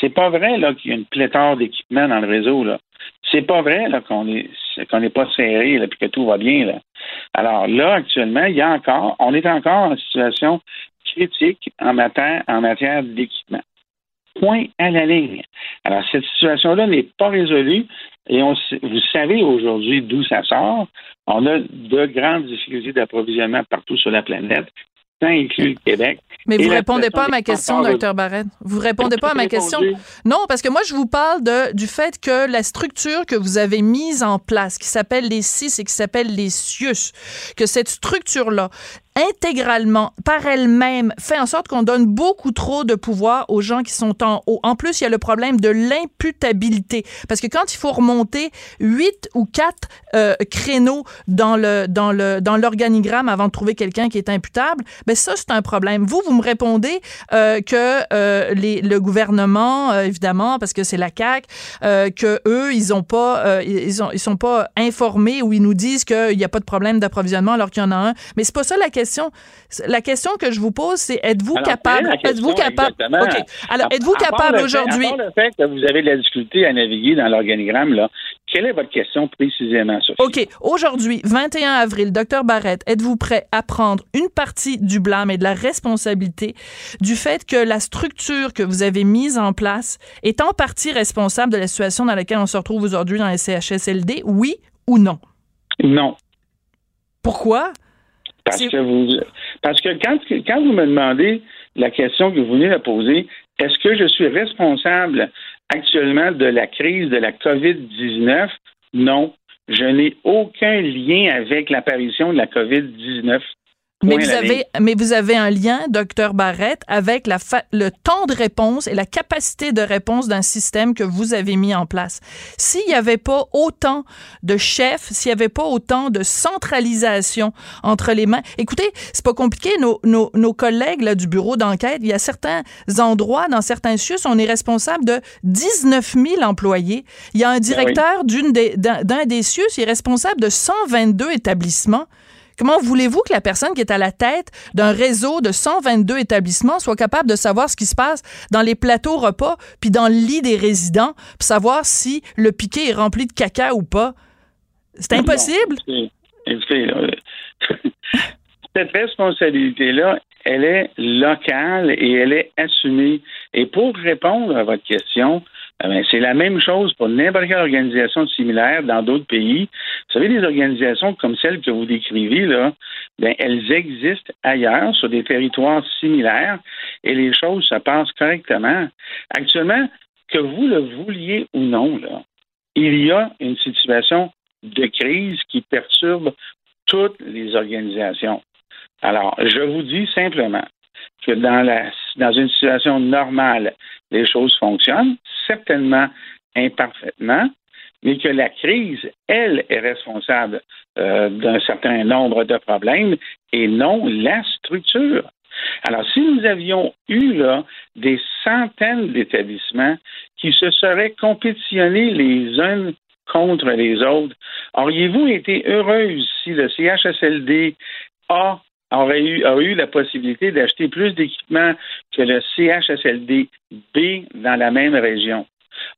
C'est pas vrai là qu'il y a une pléthore d'équipements dans le réseau là. C'est pas vrai là qu'on est qu'on n'est pas serré puis que tout va bien là. Alors là actuellement, il y a encore, on est encore en situation critique en matière en matière d'équipement point à la ligne. Alors, cette situation-là n'est pas résolue et on, vous savez aujourd'hui d'où ça sort. On a de grandes difficultés d'approvisionnement partout sur la planète, tant inclus le Québec. Mais vous répondez pas à ma question, docteur Barrett. Vous répondez pas à ma question. Non, parce que moi, je vous parle de, du fait que la structure que vous avez mise en place, qui s'appelle les CIS et qui s'appelle les CIUS, que cette structure-là, intégralement par elle-même fait en sorte qu'on donne beaucoup trop de pouvoir aux gens qui sont en haut. En plus, il y a le problème de l'imputabilité parce que quand il faut remonter huit ou quatre euh, créneaux dans le dans le dans l'organigramme avant de trouver quelqu'un qui est imputable, ben ça c'est un problème. Vous vous me répondez euh, que euh, le gouvernement évidemment parce que c'est la CAC que eux ils ont pas ils ont ils sont pas informés ou ils nous disent qu'il n'y a pas de problème d'approvisionnement alors qu'il y en a un. Mais c'est pas ça la question la question que je vous pose, c'est êtes-vous capable Êtes-vous capable. Alors, êtes-vous capable aujourd'hui le fait que vous avez de la difficulté à naviguer dans l'organigramme là, quelle est votre question précisément, Sophie? OK. Aujourd'hui, 21 avril, docteur Barrett, êtes-vous prêt à prendre une partie du blâme et de la responsabilité du fait que la structure que vous avez mise en place est en partie responsable de la situation dans laquelle on se retrouve aujourd'hui dans les CHSLD, oui ou non? Non. Pourquoi? Parce que vous, parce que quand, quand vous me demandez la question que vous venez de poser, est-ce que je suis responsable actuellement de la crise de la COVID-19? Non. Je n'ai aucun lien avec l'apparition de la COVID-19. Mais vous, avez, mais vous avez un lien, docteur Barrett, avec la le temps de réponse et la capacité de réponse d'un système que vous avez mis en place. S'il n'y avait pas autant de chefs, s'il n'y avait pas autant de centralisation entre les mains, écoutez, c'est pas compliqué. Nos, nos, nos collègues là, du bureau d'enquête, il y a certains endroits, dans certains CIUS, on est responsable de 19 000 employés. Il y a un ben directeur d'une des, d'un des CIUS, il est responsable de 122 établissements. Comment voulez-vous que la personne qui est à la tête d'un réseau de 122 établissements soit capable de savoir ce qui se passe dans les plateaux repas, puis dans le lit des résidents, pour savoir si le piquet est rempli de caca ou pas? C'est impossible? cette responsabilité-là, elle est locale et elle est assumée. Et pour répondre à votre question, ah ben, c'est la même chose pour n'importe quelle organisation similaire dans d'autres pays. Vous savez, des organisations comme celles que vous décrivez, là, ben, elles existent ailleurs, sur des territoires similaires, et les choses se passent correctement. Actuellement, que vous le vouliez ou non, il y a une situation de crise qui perturbe toutes les organisations. Alors, je vous dis simplement que dans, la, dans une situation normale, les choses fonctionnent, certainement imparfaitement, mais que la crise, elle, est responsable euh, d'un certain nombre de problèmes et non la structure. Alors, si nous avions eu là des centaines d'établissements qui se seraient compétitionnés les uns contre les autres, auriez-vous été heureuse si le CHSLD A aurait eu, eu la possibilité d'acheter plus d'équipements que le CHSLD B dans la même région?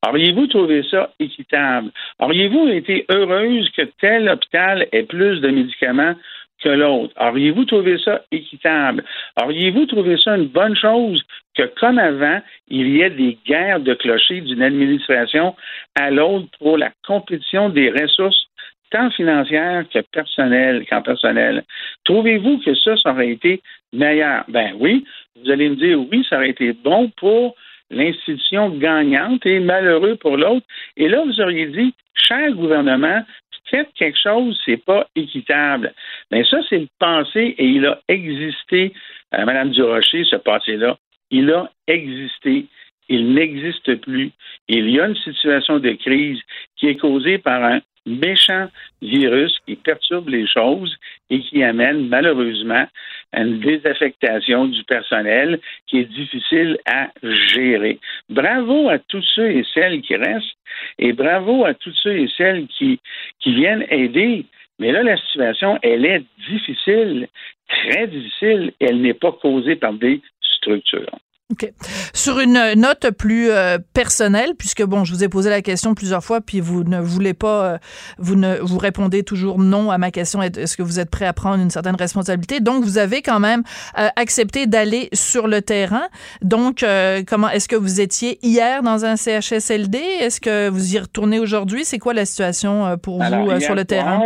Auriez-vous trouvé ça équitable? Auriez-vous été heureuse que tel hôpital ait plus de médicaments que l'autre? Auriez-vous trouvé ça équitable? Auriez-vous trouvé ça une bonne chose que, comme avant, il y ait des guerres de clochers d'une administration à l'autre pour la compétition des ressources tant financières que personnelles qu'en personnel. Trouvez-vous que ça, ça aurait été meilleur? Ben oui, vous allez me dire oui, ça aurait été bon pour l'institution gagnante et malheureux pour l'autre. Et là, vous auriez dit, cher gouvernement, faites quelque chose, c'est pas équitable. Mais ça, c'est le passé et il a existé, euh, Madame Durocher, ce passé-là. Il a existé. Il n'existe plus. Il y a une situation de crise qui est causée par un méchant virus qui perturbe les choses et qui amène malheureusement à une désaffectation du personnel qui est difficile à gérer. Bravo à tous ceux et celles qui restent et bravo à tous ceux et celles qui, qui viennent aider. Mais là, la situation, elle est difficile, très difficile, elle n'est pas causée par des structures. OK. Sur une note plus euh, personnelle, puisque bon, je vous ai posé la question plusieurs fois, puis vous ne voulez pas, euh, vous ne vous répondez toujours non à ma question. Est-ce que vous êtes prêt à prendre une certaine responsabilité? Donc, vous avez quand même euh, accepté d'aller sur le terrain. Donc, comment est-ce que vous étiez hier dans un CHSLD Est-ce que vous y retournez aujourd'hui? C'est quoi la situation pour vous sur le terrain?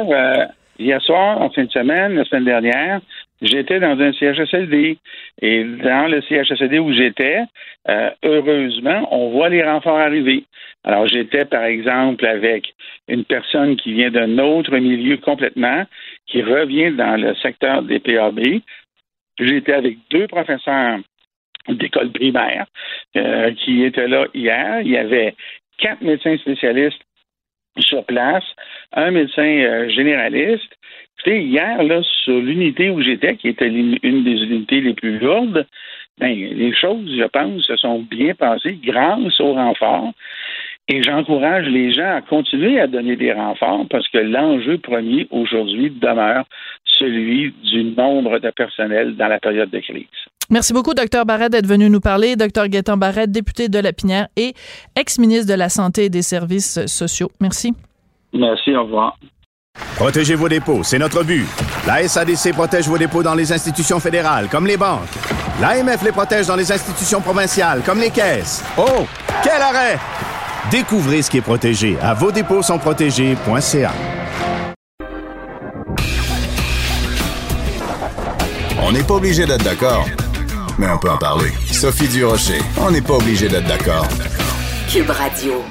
Hier soir, en fin de semaine, la semaine dernière, j'étais dans un CHSLD. Et dans le CHSLD où j'étais, euh, heureusement, on voit les renforts arriver. Alors, j'étais, par exemple, avec une personne qui vient d'un autre milieu complètement, qui revient dans le secteur des PAB. J'étais avec deux professeurs d'école primaire euh, qui étaient là hier. Il y avait quatre médecins spécialistes sur place, un médecin euh, généraliste. Sais, hier, là, sur l'unité où j'étais, qui était une des unités les plus lourdes, ben, les choses, je pense, se sont bien passées grâce au renfort. Et j'encourage les gens à continuer à donner des renforts parce que l'enjeu premier aujourd'hui demeure celui du nombre de personnel dans la période de crise. Merci beaucoup, Dr Barrette, d'être venu nous parler. Dr Gaétan Barrette, député de la Pinière et ex-ministre de la Santé et des Services sociaux. Merci. Merci, au revoir. Protégez vos dépôts, c'est notre but. La SADC protège vos dépôts dans les institutions fédérales, comme les banques. L'AMF les protège dans les institutions provinciales, comme les caisses. Oh, quel arrêt! Découvrez ce qui est protégé à vos dépôts sont protégés.ca. On n'est pas obligé d'être d'accord mais on peut en parler. Sophie Durocher, on n'est pas obligé d'être d'accord. Cube Radio.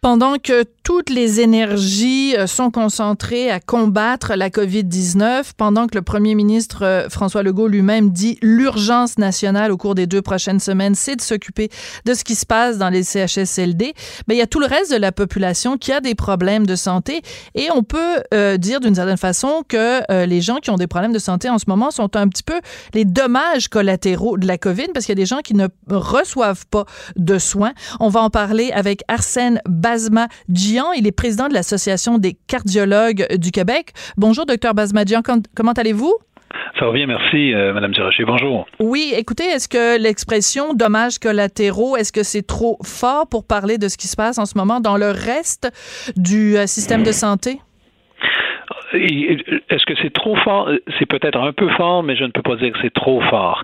Pendant que toutes les énergies euh, sont concentrées à combattre la COVID-19 pendant que le premier ministre euh, François Legault lui-même dit l'urgence nationale au cours des deux prochaines semaines, c'est de s'occuper de ce qui se passe dans les CHSLD. Ben, il y a tout le reste de la population qui a des problèmes de santé et on peut euh, dire d'une certaine façon que les gens qui ont des problèmes de santé en ce moment sont un petit peu les dommages collatéraux de la COVID parce qu'il y a des gens qui ne reçoivent pas de soins. On va en parler avec Arsène Il est président de l'Association des cardiologues du Québec. Bonjour, docteur Basmadian. Comment allez-vous? Ça va bien, merci, euh, Madame Durocher. Bonjour. Oui, écoutez, est-ce que l'expression dommages collatéraux, est-ce que c'est trop fort pour parler de ce qui se passe en ce moment dans le reste du euh, système de santé? Est-ce que c'est trop fort? C'est peut-être un peu fort, mais je ne peux pas dire que c'est trop fort.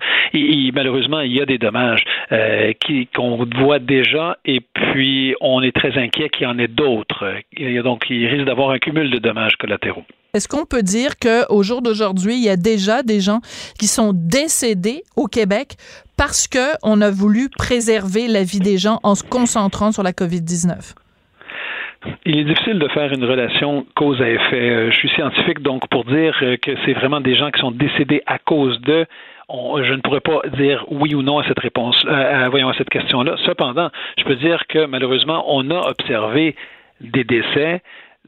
Malheureusement, il y a des dommages euh, qu'on voit déjà, et puis on est très inquiet qu'il y en ait d'autres. Donc, il risque d'avoir un cumul de dommages collatéraux. Est-ce qu'on peut dire qu'au jour d'aujourd'hui, il y a déjà des gens qui sont décédés au Québec parce qu'on a voulu préserver la vie des gens en se concentrant sur la COVID-19? Il est difficile de faire une relation cause à effet. Euh, je suis scientifique, donc pour dire euh, que c'est vraiment des gens qui sont décédés à cause de, je ne pourrais pas dire oui ou non à cette réponse, euh, voyons à cette question-là. Cependant, je peux dire que malheureusement, on a observé des décès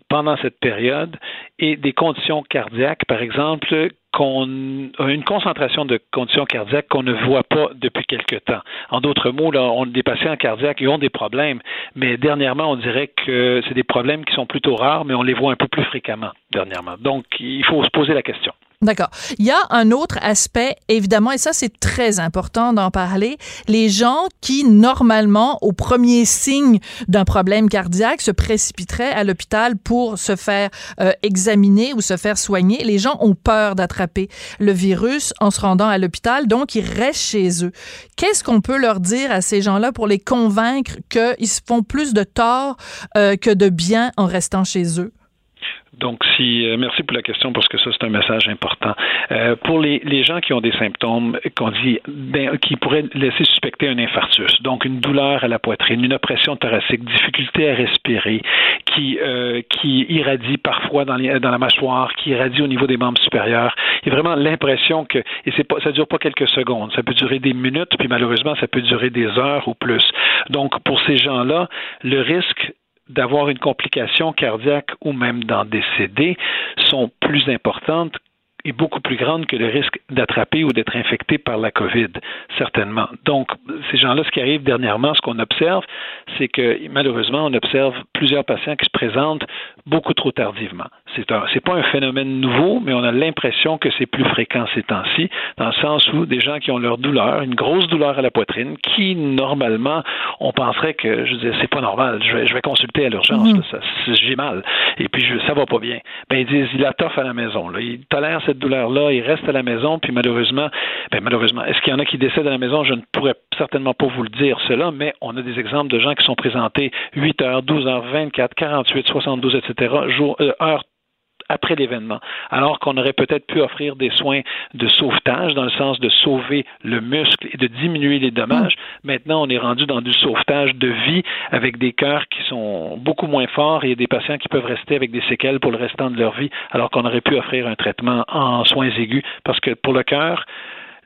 pendant cette période et des conditions cardiaques, par exemple, qu'on a une concentration de conditions cardiaques qu'on ne voit pas depuis quelque temps. En d'autres mots, là, on des patients cardiaques qui ont des problèmes, mais dernièrement, on dirait que c'est des problèmes qui sont plutôt rares, mais on les voit un peu plus fréquemment dernièrement. Donc, il faut se poser la question. D'accord. Il y a un autre aspect, évidemment, et ça, c'est très important d'en parler. Les gens qui, normalement, au premier signe d'un problème cardiaque, se précipiteraient à l'hôpital pour se faire euh, examiner ou se faire soigner, les gens ont peur d'attraper le virus en se rendant à l'hôpital, donc ils restent chez eux. Qu'est-ce qu'on peut leur dire à ces gens-là pour les convaincre qu'ils se font plus de tort euh, que de bien en restant chez eux? Donc, si euh, merci pour la question parce que ça c'est un message important. Euh, pour les, les, gens qui ont des symptômes qu'on dit ben, qui pourraient laisser suspecter un infarctus, donc une douleur à la poitrine, une oppression thoracique, difficulté à respirer, qui euh, qui irradie parfois dans, les, dans la mâchoire, qui irradie au niveau des membres supérieurs, il y a vraiment l'impression que et c'est pas ça dure pas quelques secondes, ça peut durer des minutes puis malheureusement ça peut durer des heures ou plus. Donc pour ces gens-là, le risque d'avoir une complication cardiaque ou même d'en décéder sont plus importantes est beaucoup plus grande que le risque d'attraper ou d'être infecté par la COVID, certainement. Donc, ces gens-là, ce qui arrive dernièrement, ce qu'on observe, c'est que malheureusement, on observe plusieurs patients qui se présentent beaucoup trop tardivement. C'est un, c'est pas un phénomène nouveau, mais on a l'impression que c'est plus fréquent ces temps-ci, dans le sens où des gens qui ont leur douleur, une grosse douleur à la poitrine, qui normalement, on penserait que, je disais, c'est pas normal, je vais, je vais consulter à l'urgence, mm-hmm. ça, j'ai mal, et puis je, ça va pas bien. Ben ils disent, il a toffe à la maison, là, il tolère cette douleur-là, il reste à la maison, puis malheureusement, ben malheureusement, est-ce qu'il y en a qui décèdent à la maison? Je ne pourrais certainement pas vous le dire cela, mais on a des exemples de gens qui sont présentés 8 heures, 12 heures, 24, 48, 72, etc., jour, euh, heures après l'événement, alors qu'on aurait peut-être pu offrir des soins de sauvetage dans le sens de sauver le muscle et de diminuer les dommages. Mm. Maintenant, on est rendu dans du sauvetage de vie avec des cœurs qui sont beaucoup moins forts et des patients qui peuvent rester avec des séquelles pour le restant de leur vie, alors qu'on aurait pu offrir un traitement en soins aigus parce que pour le cœur,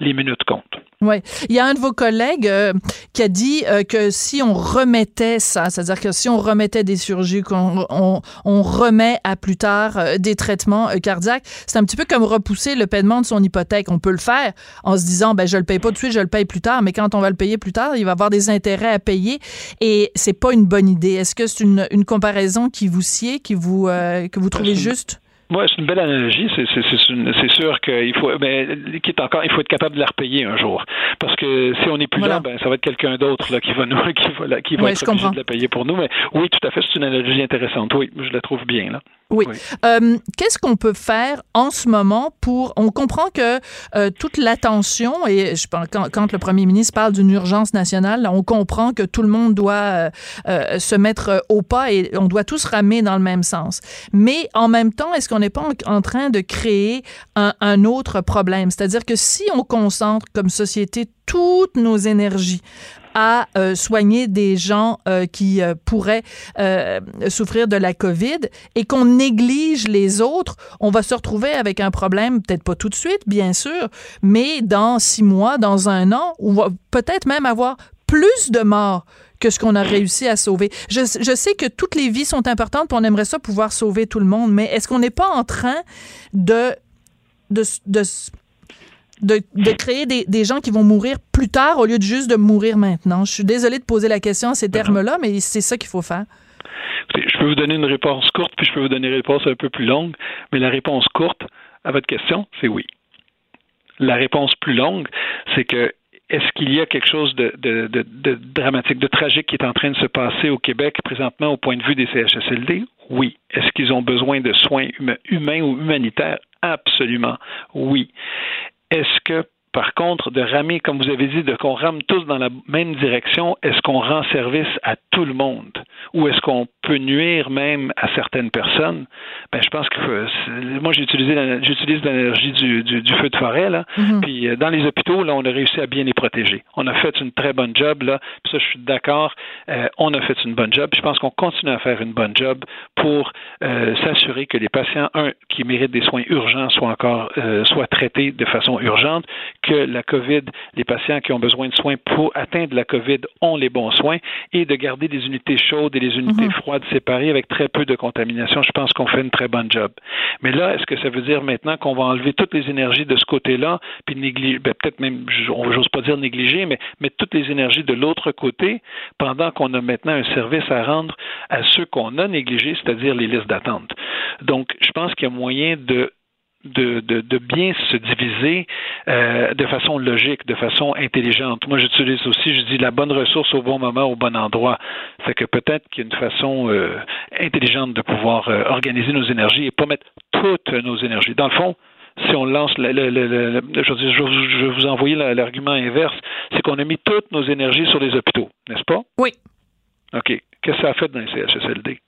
les minutes comptent. Oui. Il y a un de vos collègues euh, qui a dit euh, que si on remettait ça, c'est-à-dire que si on remettait des chirurgies, qu'on on, on, remet à plus tard euh, des traitements cardiaques, c'est un petit peu comme repousser le paiement de son hypothèque. On peut le faire en se disant, ben je le paye pas tout de suite, je le paye plus tard, mais quand on va le payer plus tard, il va avoir des intérêts à payer et c'est pas une bonne idée. Est-ce que c'est une, une comparaison qui vous sied, qui vous que vous trouvez juste? Oui, c'est une belle analogie. C'est sûr qu'il faut, mais qui est encore, il faut être capable de la repayer un jour, parce que si on n'est plus là, ben ça va être quelqu'un d'autre là qui va nous, qui va, qui va être obligé de la payer pour nous. Mais oui, tout à fait, c'est une analogie intéressante. Oui, je la trouve bien là. Oui. Euh, Qu'est-ce qu'on peut faire en ce moment pour... On comprend que euh, toute l'attention, et je pense, quand, quand, le premier ministre parle d'une urgence nationale, on comprend que tout le monde doit euh, euh se mettre au pas et on doit tous ramer dans le même sens. Mais en même temps, est-ce qu'on n'est pas en, en, train de créer un, un autre problème? C'est-à-dire que si on concentre comme société toutes nos énergies à euh, soigner des gens euh, qui euh, pourraient souffrir de la COVID et qu'on néglige les autres, on va se retrouver avec un problème, peut-être pas tout de suite, bien sûr, mais dans six mois, dans un an, on va peut-être même avoir plus de morts que ce qu'on a réussi à sauver. Je, sais que toutes les vies sont importantes, puis on aimerait ça pouvoir sauver tout le monde, mais est-ce qu'on n'est pas en train de, de, de de, de créer des, des, gens qui vont mourir plus tard au lieu de juste de mourir maintenant? Je suis désolée de poser la question à ces termes-là, mais c'est ça qu'il faut faire. Je peux vous donner une réponse courte, puis je peux vous donner une réponse un peu plus longue, mais la réponse courte à votre question, c'est oui. La réponse plus longue, c'est que est-ce qu'il y a quelque chose de, de, de, de, dramatique, de tragique qui est en train de se passer au Québec présentement au point de vue des CHSLD? Oui. Est-ce qu'ils ont besoin de soins humains ou humanitaires? Absolument. Oui. Est-ce que par contre, de ramer, comme vous avez dit, de qu'on rame tous dans la même direction, est-ce qu'on rend service à tout le monde? Ou est-ce qu'on peut nuire même à certaines personnes? Ben, je pense que euh, moi j'utilise l'énergie du, du, feu de forêt là, Mhm. puis euh, dans les hôpitaux là, on a réussi à bien les protéger. On a fait une très bonne job là, puis ça je suis d'accord. euh, on a fait une bonne job. Puis je pense qu'on continue à faire une bonne job pour euh, s'assurer que les patients un qui méritent des soins urgents soient encore euh, soient traités de façon urgente, que la COVID, les patients qui ont besoin de soins pour atteindre la COVID ont les bons soins et de garder des unités chaudes et des unités Mhm. froides séparées avec très peu de contamination. Je pense qu'on fait une très bonne job. Mais là, est-ce que ça veut dire maintenant qu'on va enlever toutes les énergies de ce côté-là, puis négliger, ben, peut-être même, j'ose pas dire négliger, mais mettre toutes les énergies de l'autre côté, pendant qu'on a maintenant un service à rendre à ceux qu'on a négligés, c'est-à-dire les listes d'attente. Donc, je pense qu'il y a moyen de de, de, de bien se diviser euh, de façon logique, de façon intelligente. Moi, j'utilise aussi, je dis la bonne ressource au bon moment, au bon endroit. Fait que peut-être qu'il y a une façon euh, intelligente de pouvoir euh, organiser nos énergies et pas mettre toutes nos énergies. Dans le fond, si on lance, le, le- le- le- le- je, dire, je, vous- vais envoyer la- l'argument inverse, c'est qu'on a mis toutes nos énergies sur les hôpitaux, n'est-ce pas? Oui. OK. Qu'est-ce que ça a fait dans les CHSLD?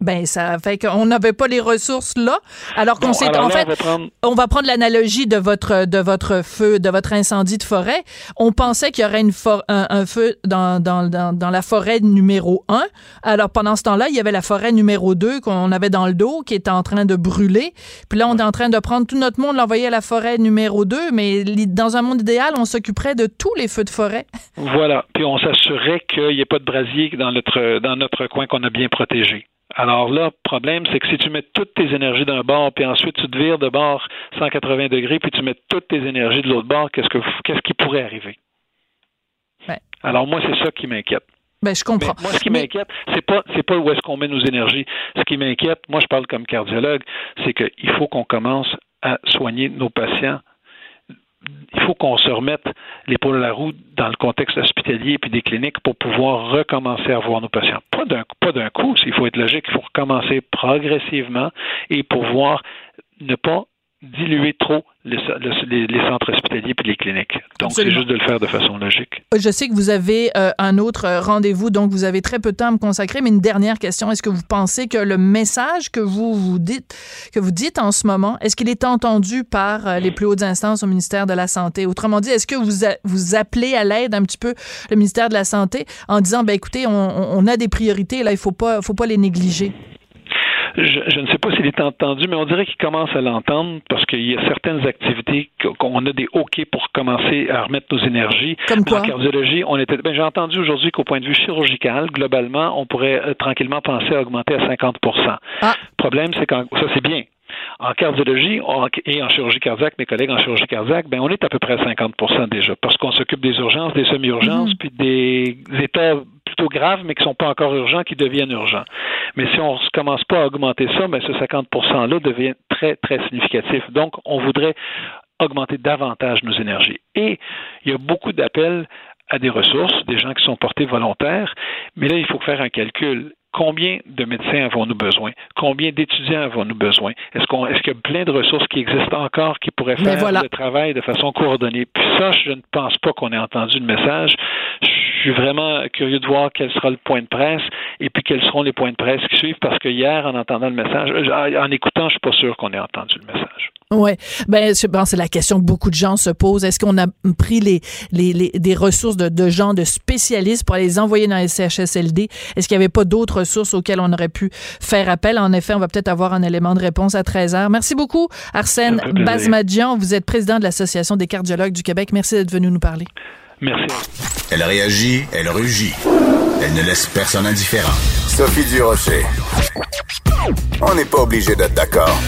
Ben, ça fait qu'on n'avait pas les ressources là. Alors qu'on s'est, en là, fait, on va prendre- on va prendre l'analogie de votre, de votre feu, de votre incendie de forêt. On pensait qu'il y aurait une for- un, un feu dans, dans, dans, dans la forêt numéro 1. Alors, pendant ce temps-là, il y avait la forêt numéro 2 qu'on avait dans le dos qui était en train de brûler. Puis là, on est en train de prendre tout notre monde, l'envoyer à la forêt numéro 2. Mais dans un monde idéal, on s'occuperait de tous les feux de forêt. Voilà. Puis on s'assurait qu'il n'y ait pas de brasier dans notre, dans notre coin qu'on a bien protégé. Alors là, le problème, c'est que si tu mets toutes tes énergies d'un bord, puis ensuite tu te vires de bord 180 degrés, puis tu mets toutes tes énergies de l'autre bord, qu'est-ce que qu'est-ce qui pourrait arriver? Ouais. Alors moi, c'est ça qui m'inquiète. Ben, je comprends. Mais moi, ce qui m'inquiète, c'est pas c'est pas où est-ce qu'on met nos énergies. Ce qui m'inquiète, moi, je parle comme cardiologue, c'est qu'il faut qu'on commence à soigner nos patients. Il faut qu'on se remette l'épaule à la roue dans le contexte hospitalier puis des cliniques pour pouvoir recommencer à voir nos patients. Pas d'un pas d'un coup, il faut être logique, il faut recommencer progressivement et pouvoir ne pas diluer trop les, les- les centres hospitaliers puis les cliniques. Donc, c'est juste de le faire de façon logique. Je sais que vous avez euh, un autre euh, rendez-vous, donc vous avez très peu de temps à me consacrer, mais une dernière question. Est-ce que vous pensez que le message que vous, vous dites, que vous dites en ce moment, est-ce qu'il est entendu par euh, les plus hautes instances au ministère de la Santé? Autrement dit, est-ce que vous, a- vous appelez à l'aide un petit peu le ministère de la Santé en disant, ben écoutez, on, a des priorités, là, il faut pas, faut pas les négliger? Je, je ne sais pas s'il est entendu, mais on dirait qu'il commence à l'entendre parce qu'il y a certaines activités qu- qu'on a des OK pour commencer à remettre nos énergies. Comme quoi? En cardiologie, on était. Ben, j'ai entendu aujourd'hui qu'au point de vue chirurgical, globalement, on pourrait euh, tranquillement penser à augmenter à 50% Ah. Problème, c'est que ça, c'est bien. En cardiologie on- et en chirurgie cardiaque, mes collègues en chirurgie cardiaque, ben on est à peu près à 50% déjà, parce qu'on s'occupe des urgences, des semi-urgences, puis des états plutôt graves, mais qui sont pas encore urgents, qui deviennent urgents. Mais si on ne commence pas à augmenter ça, ben ce 50 %-là devient très, très significatif. Donc, on voudrait augmenter davantage nos énergies. Et il y a beaucoup d'appels à des ressources, des gens qui sont portés volontaires, mais là, il faut faire un calcul. Combien de médecins avons-nous besoin? Combien d'étudiants avons-nous besoin? Est-ce qu'on est-ce qu'il y a plein de ressources qui existent encore qui pourraient Mais faire voilà. le travail de façon coordonnée? Puis ça, je ne pense pas qu'on ait entendu le message. Je suis vraiment curieux de voir quel sera le point de presse et puis quels seront les points de presse qui suivent parce que hier, en entendant le message, en écoutant, je suis pas sûr qu'on ait entendu le message. Oui, ben je pense que c'est la question que beaucoup de gens se posent. Est-ce qu'on a pris les, les, les- des ressources de, de gens, de spécialistes pour les envoyer dans les CHSLD? Est-ce qu'il n'y avait pas d'autres ressources auxquelles on aurait pu faire appel? En effet, on va peut-être avoir un élément de réponse à 13 heures. Merci beaucoup, Arsène. Bazmadjian. Vous êtes président de l'Association des cardiologues du Québec. Merci d'être venu nous parler. Merci. Elle réagit, elle rugit. Elle ne laisse personne indifférent. Sophie Durocher. On n'est pas obligé d'être d'accord.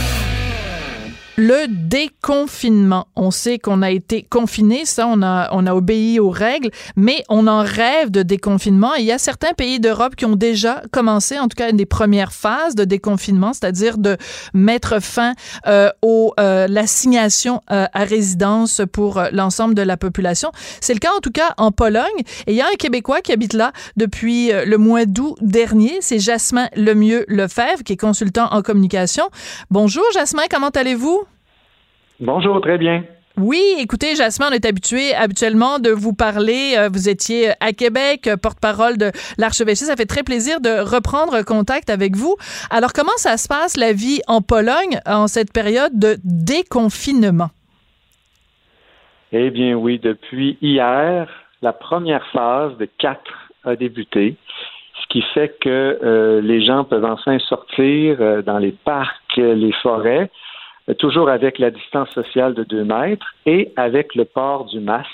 Le déconfinement. On sait qu'on a été confiné, ça, on a, on a obéi aux règles, mais on en rêve de déconfinement. Il y a certains pays d'Europe qui ont déjà commencé, en tout cas, une des premières phases de déconfinement, c'est-à-dire de mettre fin euh, aux euh, l'assignation euh, à résidence pour euh, l'ensemble de la population. C'est le cas, en tout cas, en Pologne. Et il y a un Québécois qui habite là depuis euh, le mois d'août dernier. C'est Jasmin Lemieux Lefebvre, qui est consultant en communication. Bonjour, Jasmin, comment allez-vous? Bonjour, très bien. Oui, écoutez, Jasmin, on est habitué habituellement de vous parler. Euh, vous étiez à Québec, euh, porte-parole de l'archevêché. Ça fait très plaisir de reprendre contact avec vous. Alors, comment ça se passe la vie en Pologne en cette période de déconfinement? Eh bien oui, depuis hier, la première phase de quatre a débuté, ce qui fait que euh, les gens peuvent enfin sortir dans les parcs, les forêts toujours avec la distance sociale de deux mètres et avec le port du masque.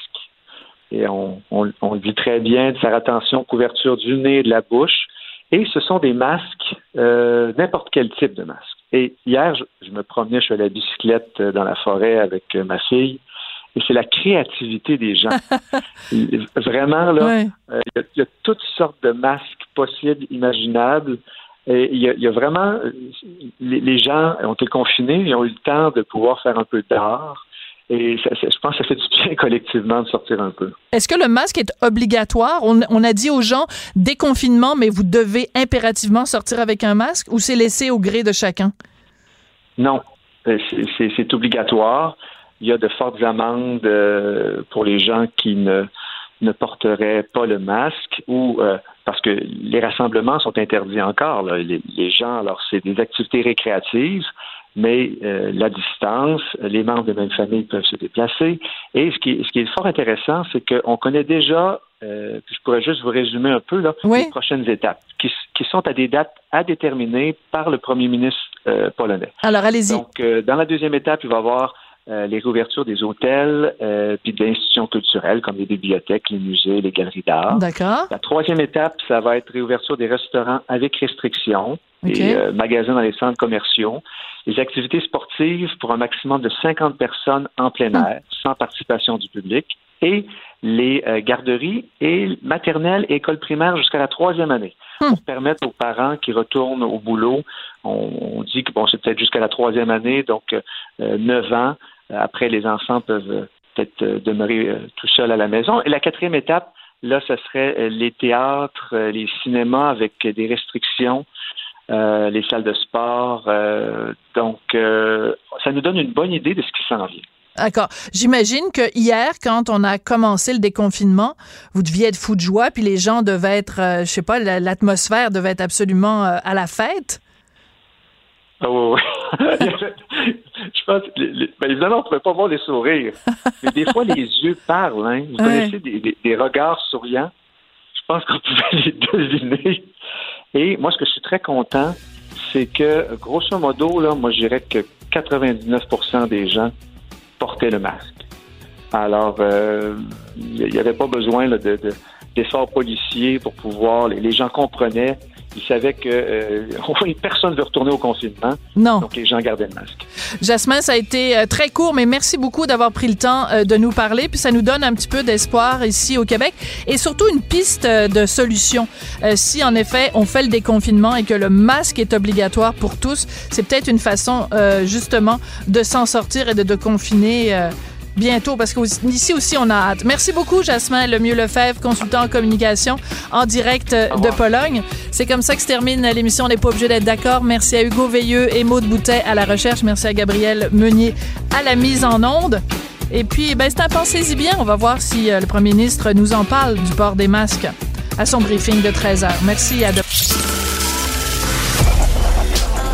Et on, on, on le dit très bien de faire attention aux couvertures du nez et de la bouche. Et ce sont des masques, euh, n'importe quel type de masque. Et hier, je, me promenais, je suis à la bicyclette dans la forêt avec euh, ma fille. Et c'est la créativité des gens. Vraiment, là, euh, il y, a toutes sortes de masques possibles, imaginables. Et il, y a, vraiment, les, gens ont été confinés, ils ont eu le temps de pouvoir faire un peu d'art. Et je pense que ça fait du bien collectivement de sortir un peu. Est-ce que le masque est obligatoire? On, a dit aux gens déconfinement, mais vous devez impérativement sortir avec un masque ou c'est laissé au gré de chacun? Non, euh, c'est obligatoire. Il y a de fortes amendes euh, pour les gens qui ne, ne porteraient pas le masque ou euh, parce que les rassemblements sont interdits encore. Les, gens, alors c'est des activités récréatives, mais euh, la distance, les membres de même famille peuvent se déplacer. Et ce qui, ce qui est fort intéressant, c'est qu'on connaît déjà, euh, je pourrais juste vous résumer un peu là, les prochaines étapes, qui, qui, sont à des dates à déterminer par le premier ministre euh, polonais. Alors allez-y. Donc, dans la deuxième étape, il va y avoir euh, les réouvertures des hôtels euh, puis d'institutions culturelles comme les bibliothèques, les musées, les galeries d'art. D'accord. La troisième étape, ça va être réouverture des restaurants avec restrictions, et euh, magasins dans les centres commerciaux, les activités sportives pour un maximum de 50 personnes en plein hum. air, sans participation du public, et les euh, garderies et maternelles et écoles primaires jusqu'à la troisième année hum. pour permettre aux parents qui retournent au boulot, on, dit que bon, c'est peut-être jusqu'à la troisième année, donc neuf ans, euh, après, les enfants peuvent euh, peut-être euh, demeurer tout seuls à la maison. Et la quatrième étape, là, ce serait les théâtres, les cinémas avec des restrictions, les salles de sport. donc, ça nous donne une bonne idée de ce qui s'en vient. D'accord. J'imagine que hier, quand on a commencé le déconfinement, vous deviez être fou de joie, puis les gens devaient être, je sais pas, l'atmosphère devait être absolument à la fête? Oh, je pense, ben, évidemment, on ne pouvait pas voir les sourires. Mais des fois, les yeux parlent. Hein. Vous connaissez des, regards souriants? Je pense qu'on pouvait les deviner. Et moi, ce que je suis très content, c'est que, grosso modo, là, moi, je dirais que 99% des gens portaient le masque. Alors, euh, il n'y avait pas besoin de, d'efforts policiers pour pouvoir. les gens comprenaient ils savaient que euh, personne ne veut retourner au confinement. Non. Donc les gens gardaient le masque. Jasmin, ça a été euh, très court, mais merci beaucoup d'avoir pris le temps euh, de nous parler. Puis ça nous donne un petit peu d'espoir ici au Québec et surtout une piste de solution. si en effet on fait le déconfinement et que le masque est obligatoire pour tous, c'est peut-être une façon justement de s'en sortir et de, de confiner bientôt parce qu'ici aussi on a hâte. Merci beaucoup Jasmin Lemieux Lefebvre, consultant en communication en direct de Pologne. C'est comme ça que se termine l'émission. On n'est pas obligé d'être d'accord. Merci à Hugo Veilleux et Maude Boutet à la recherche. Merci à Gabriel Meunier à la mise en onde. Et puis, ben, c'est un pensez-y bien. On va voir si euh, le premier ministre nous en parle du port des masques à son briefing de 13 heures. Merci à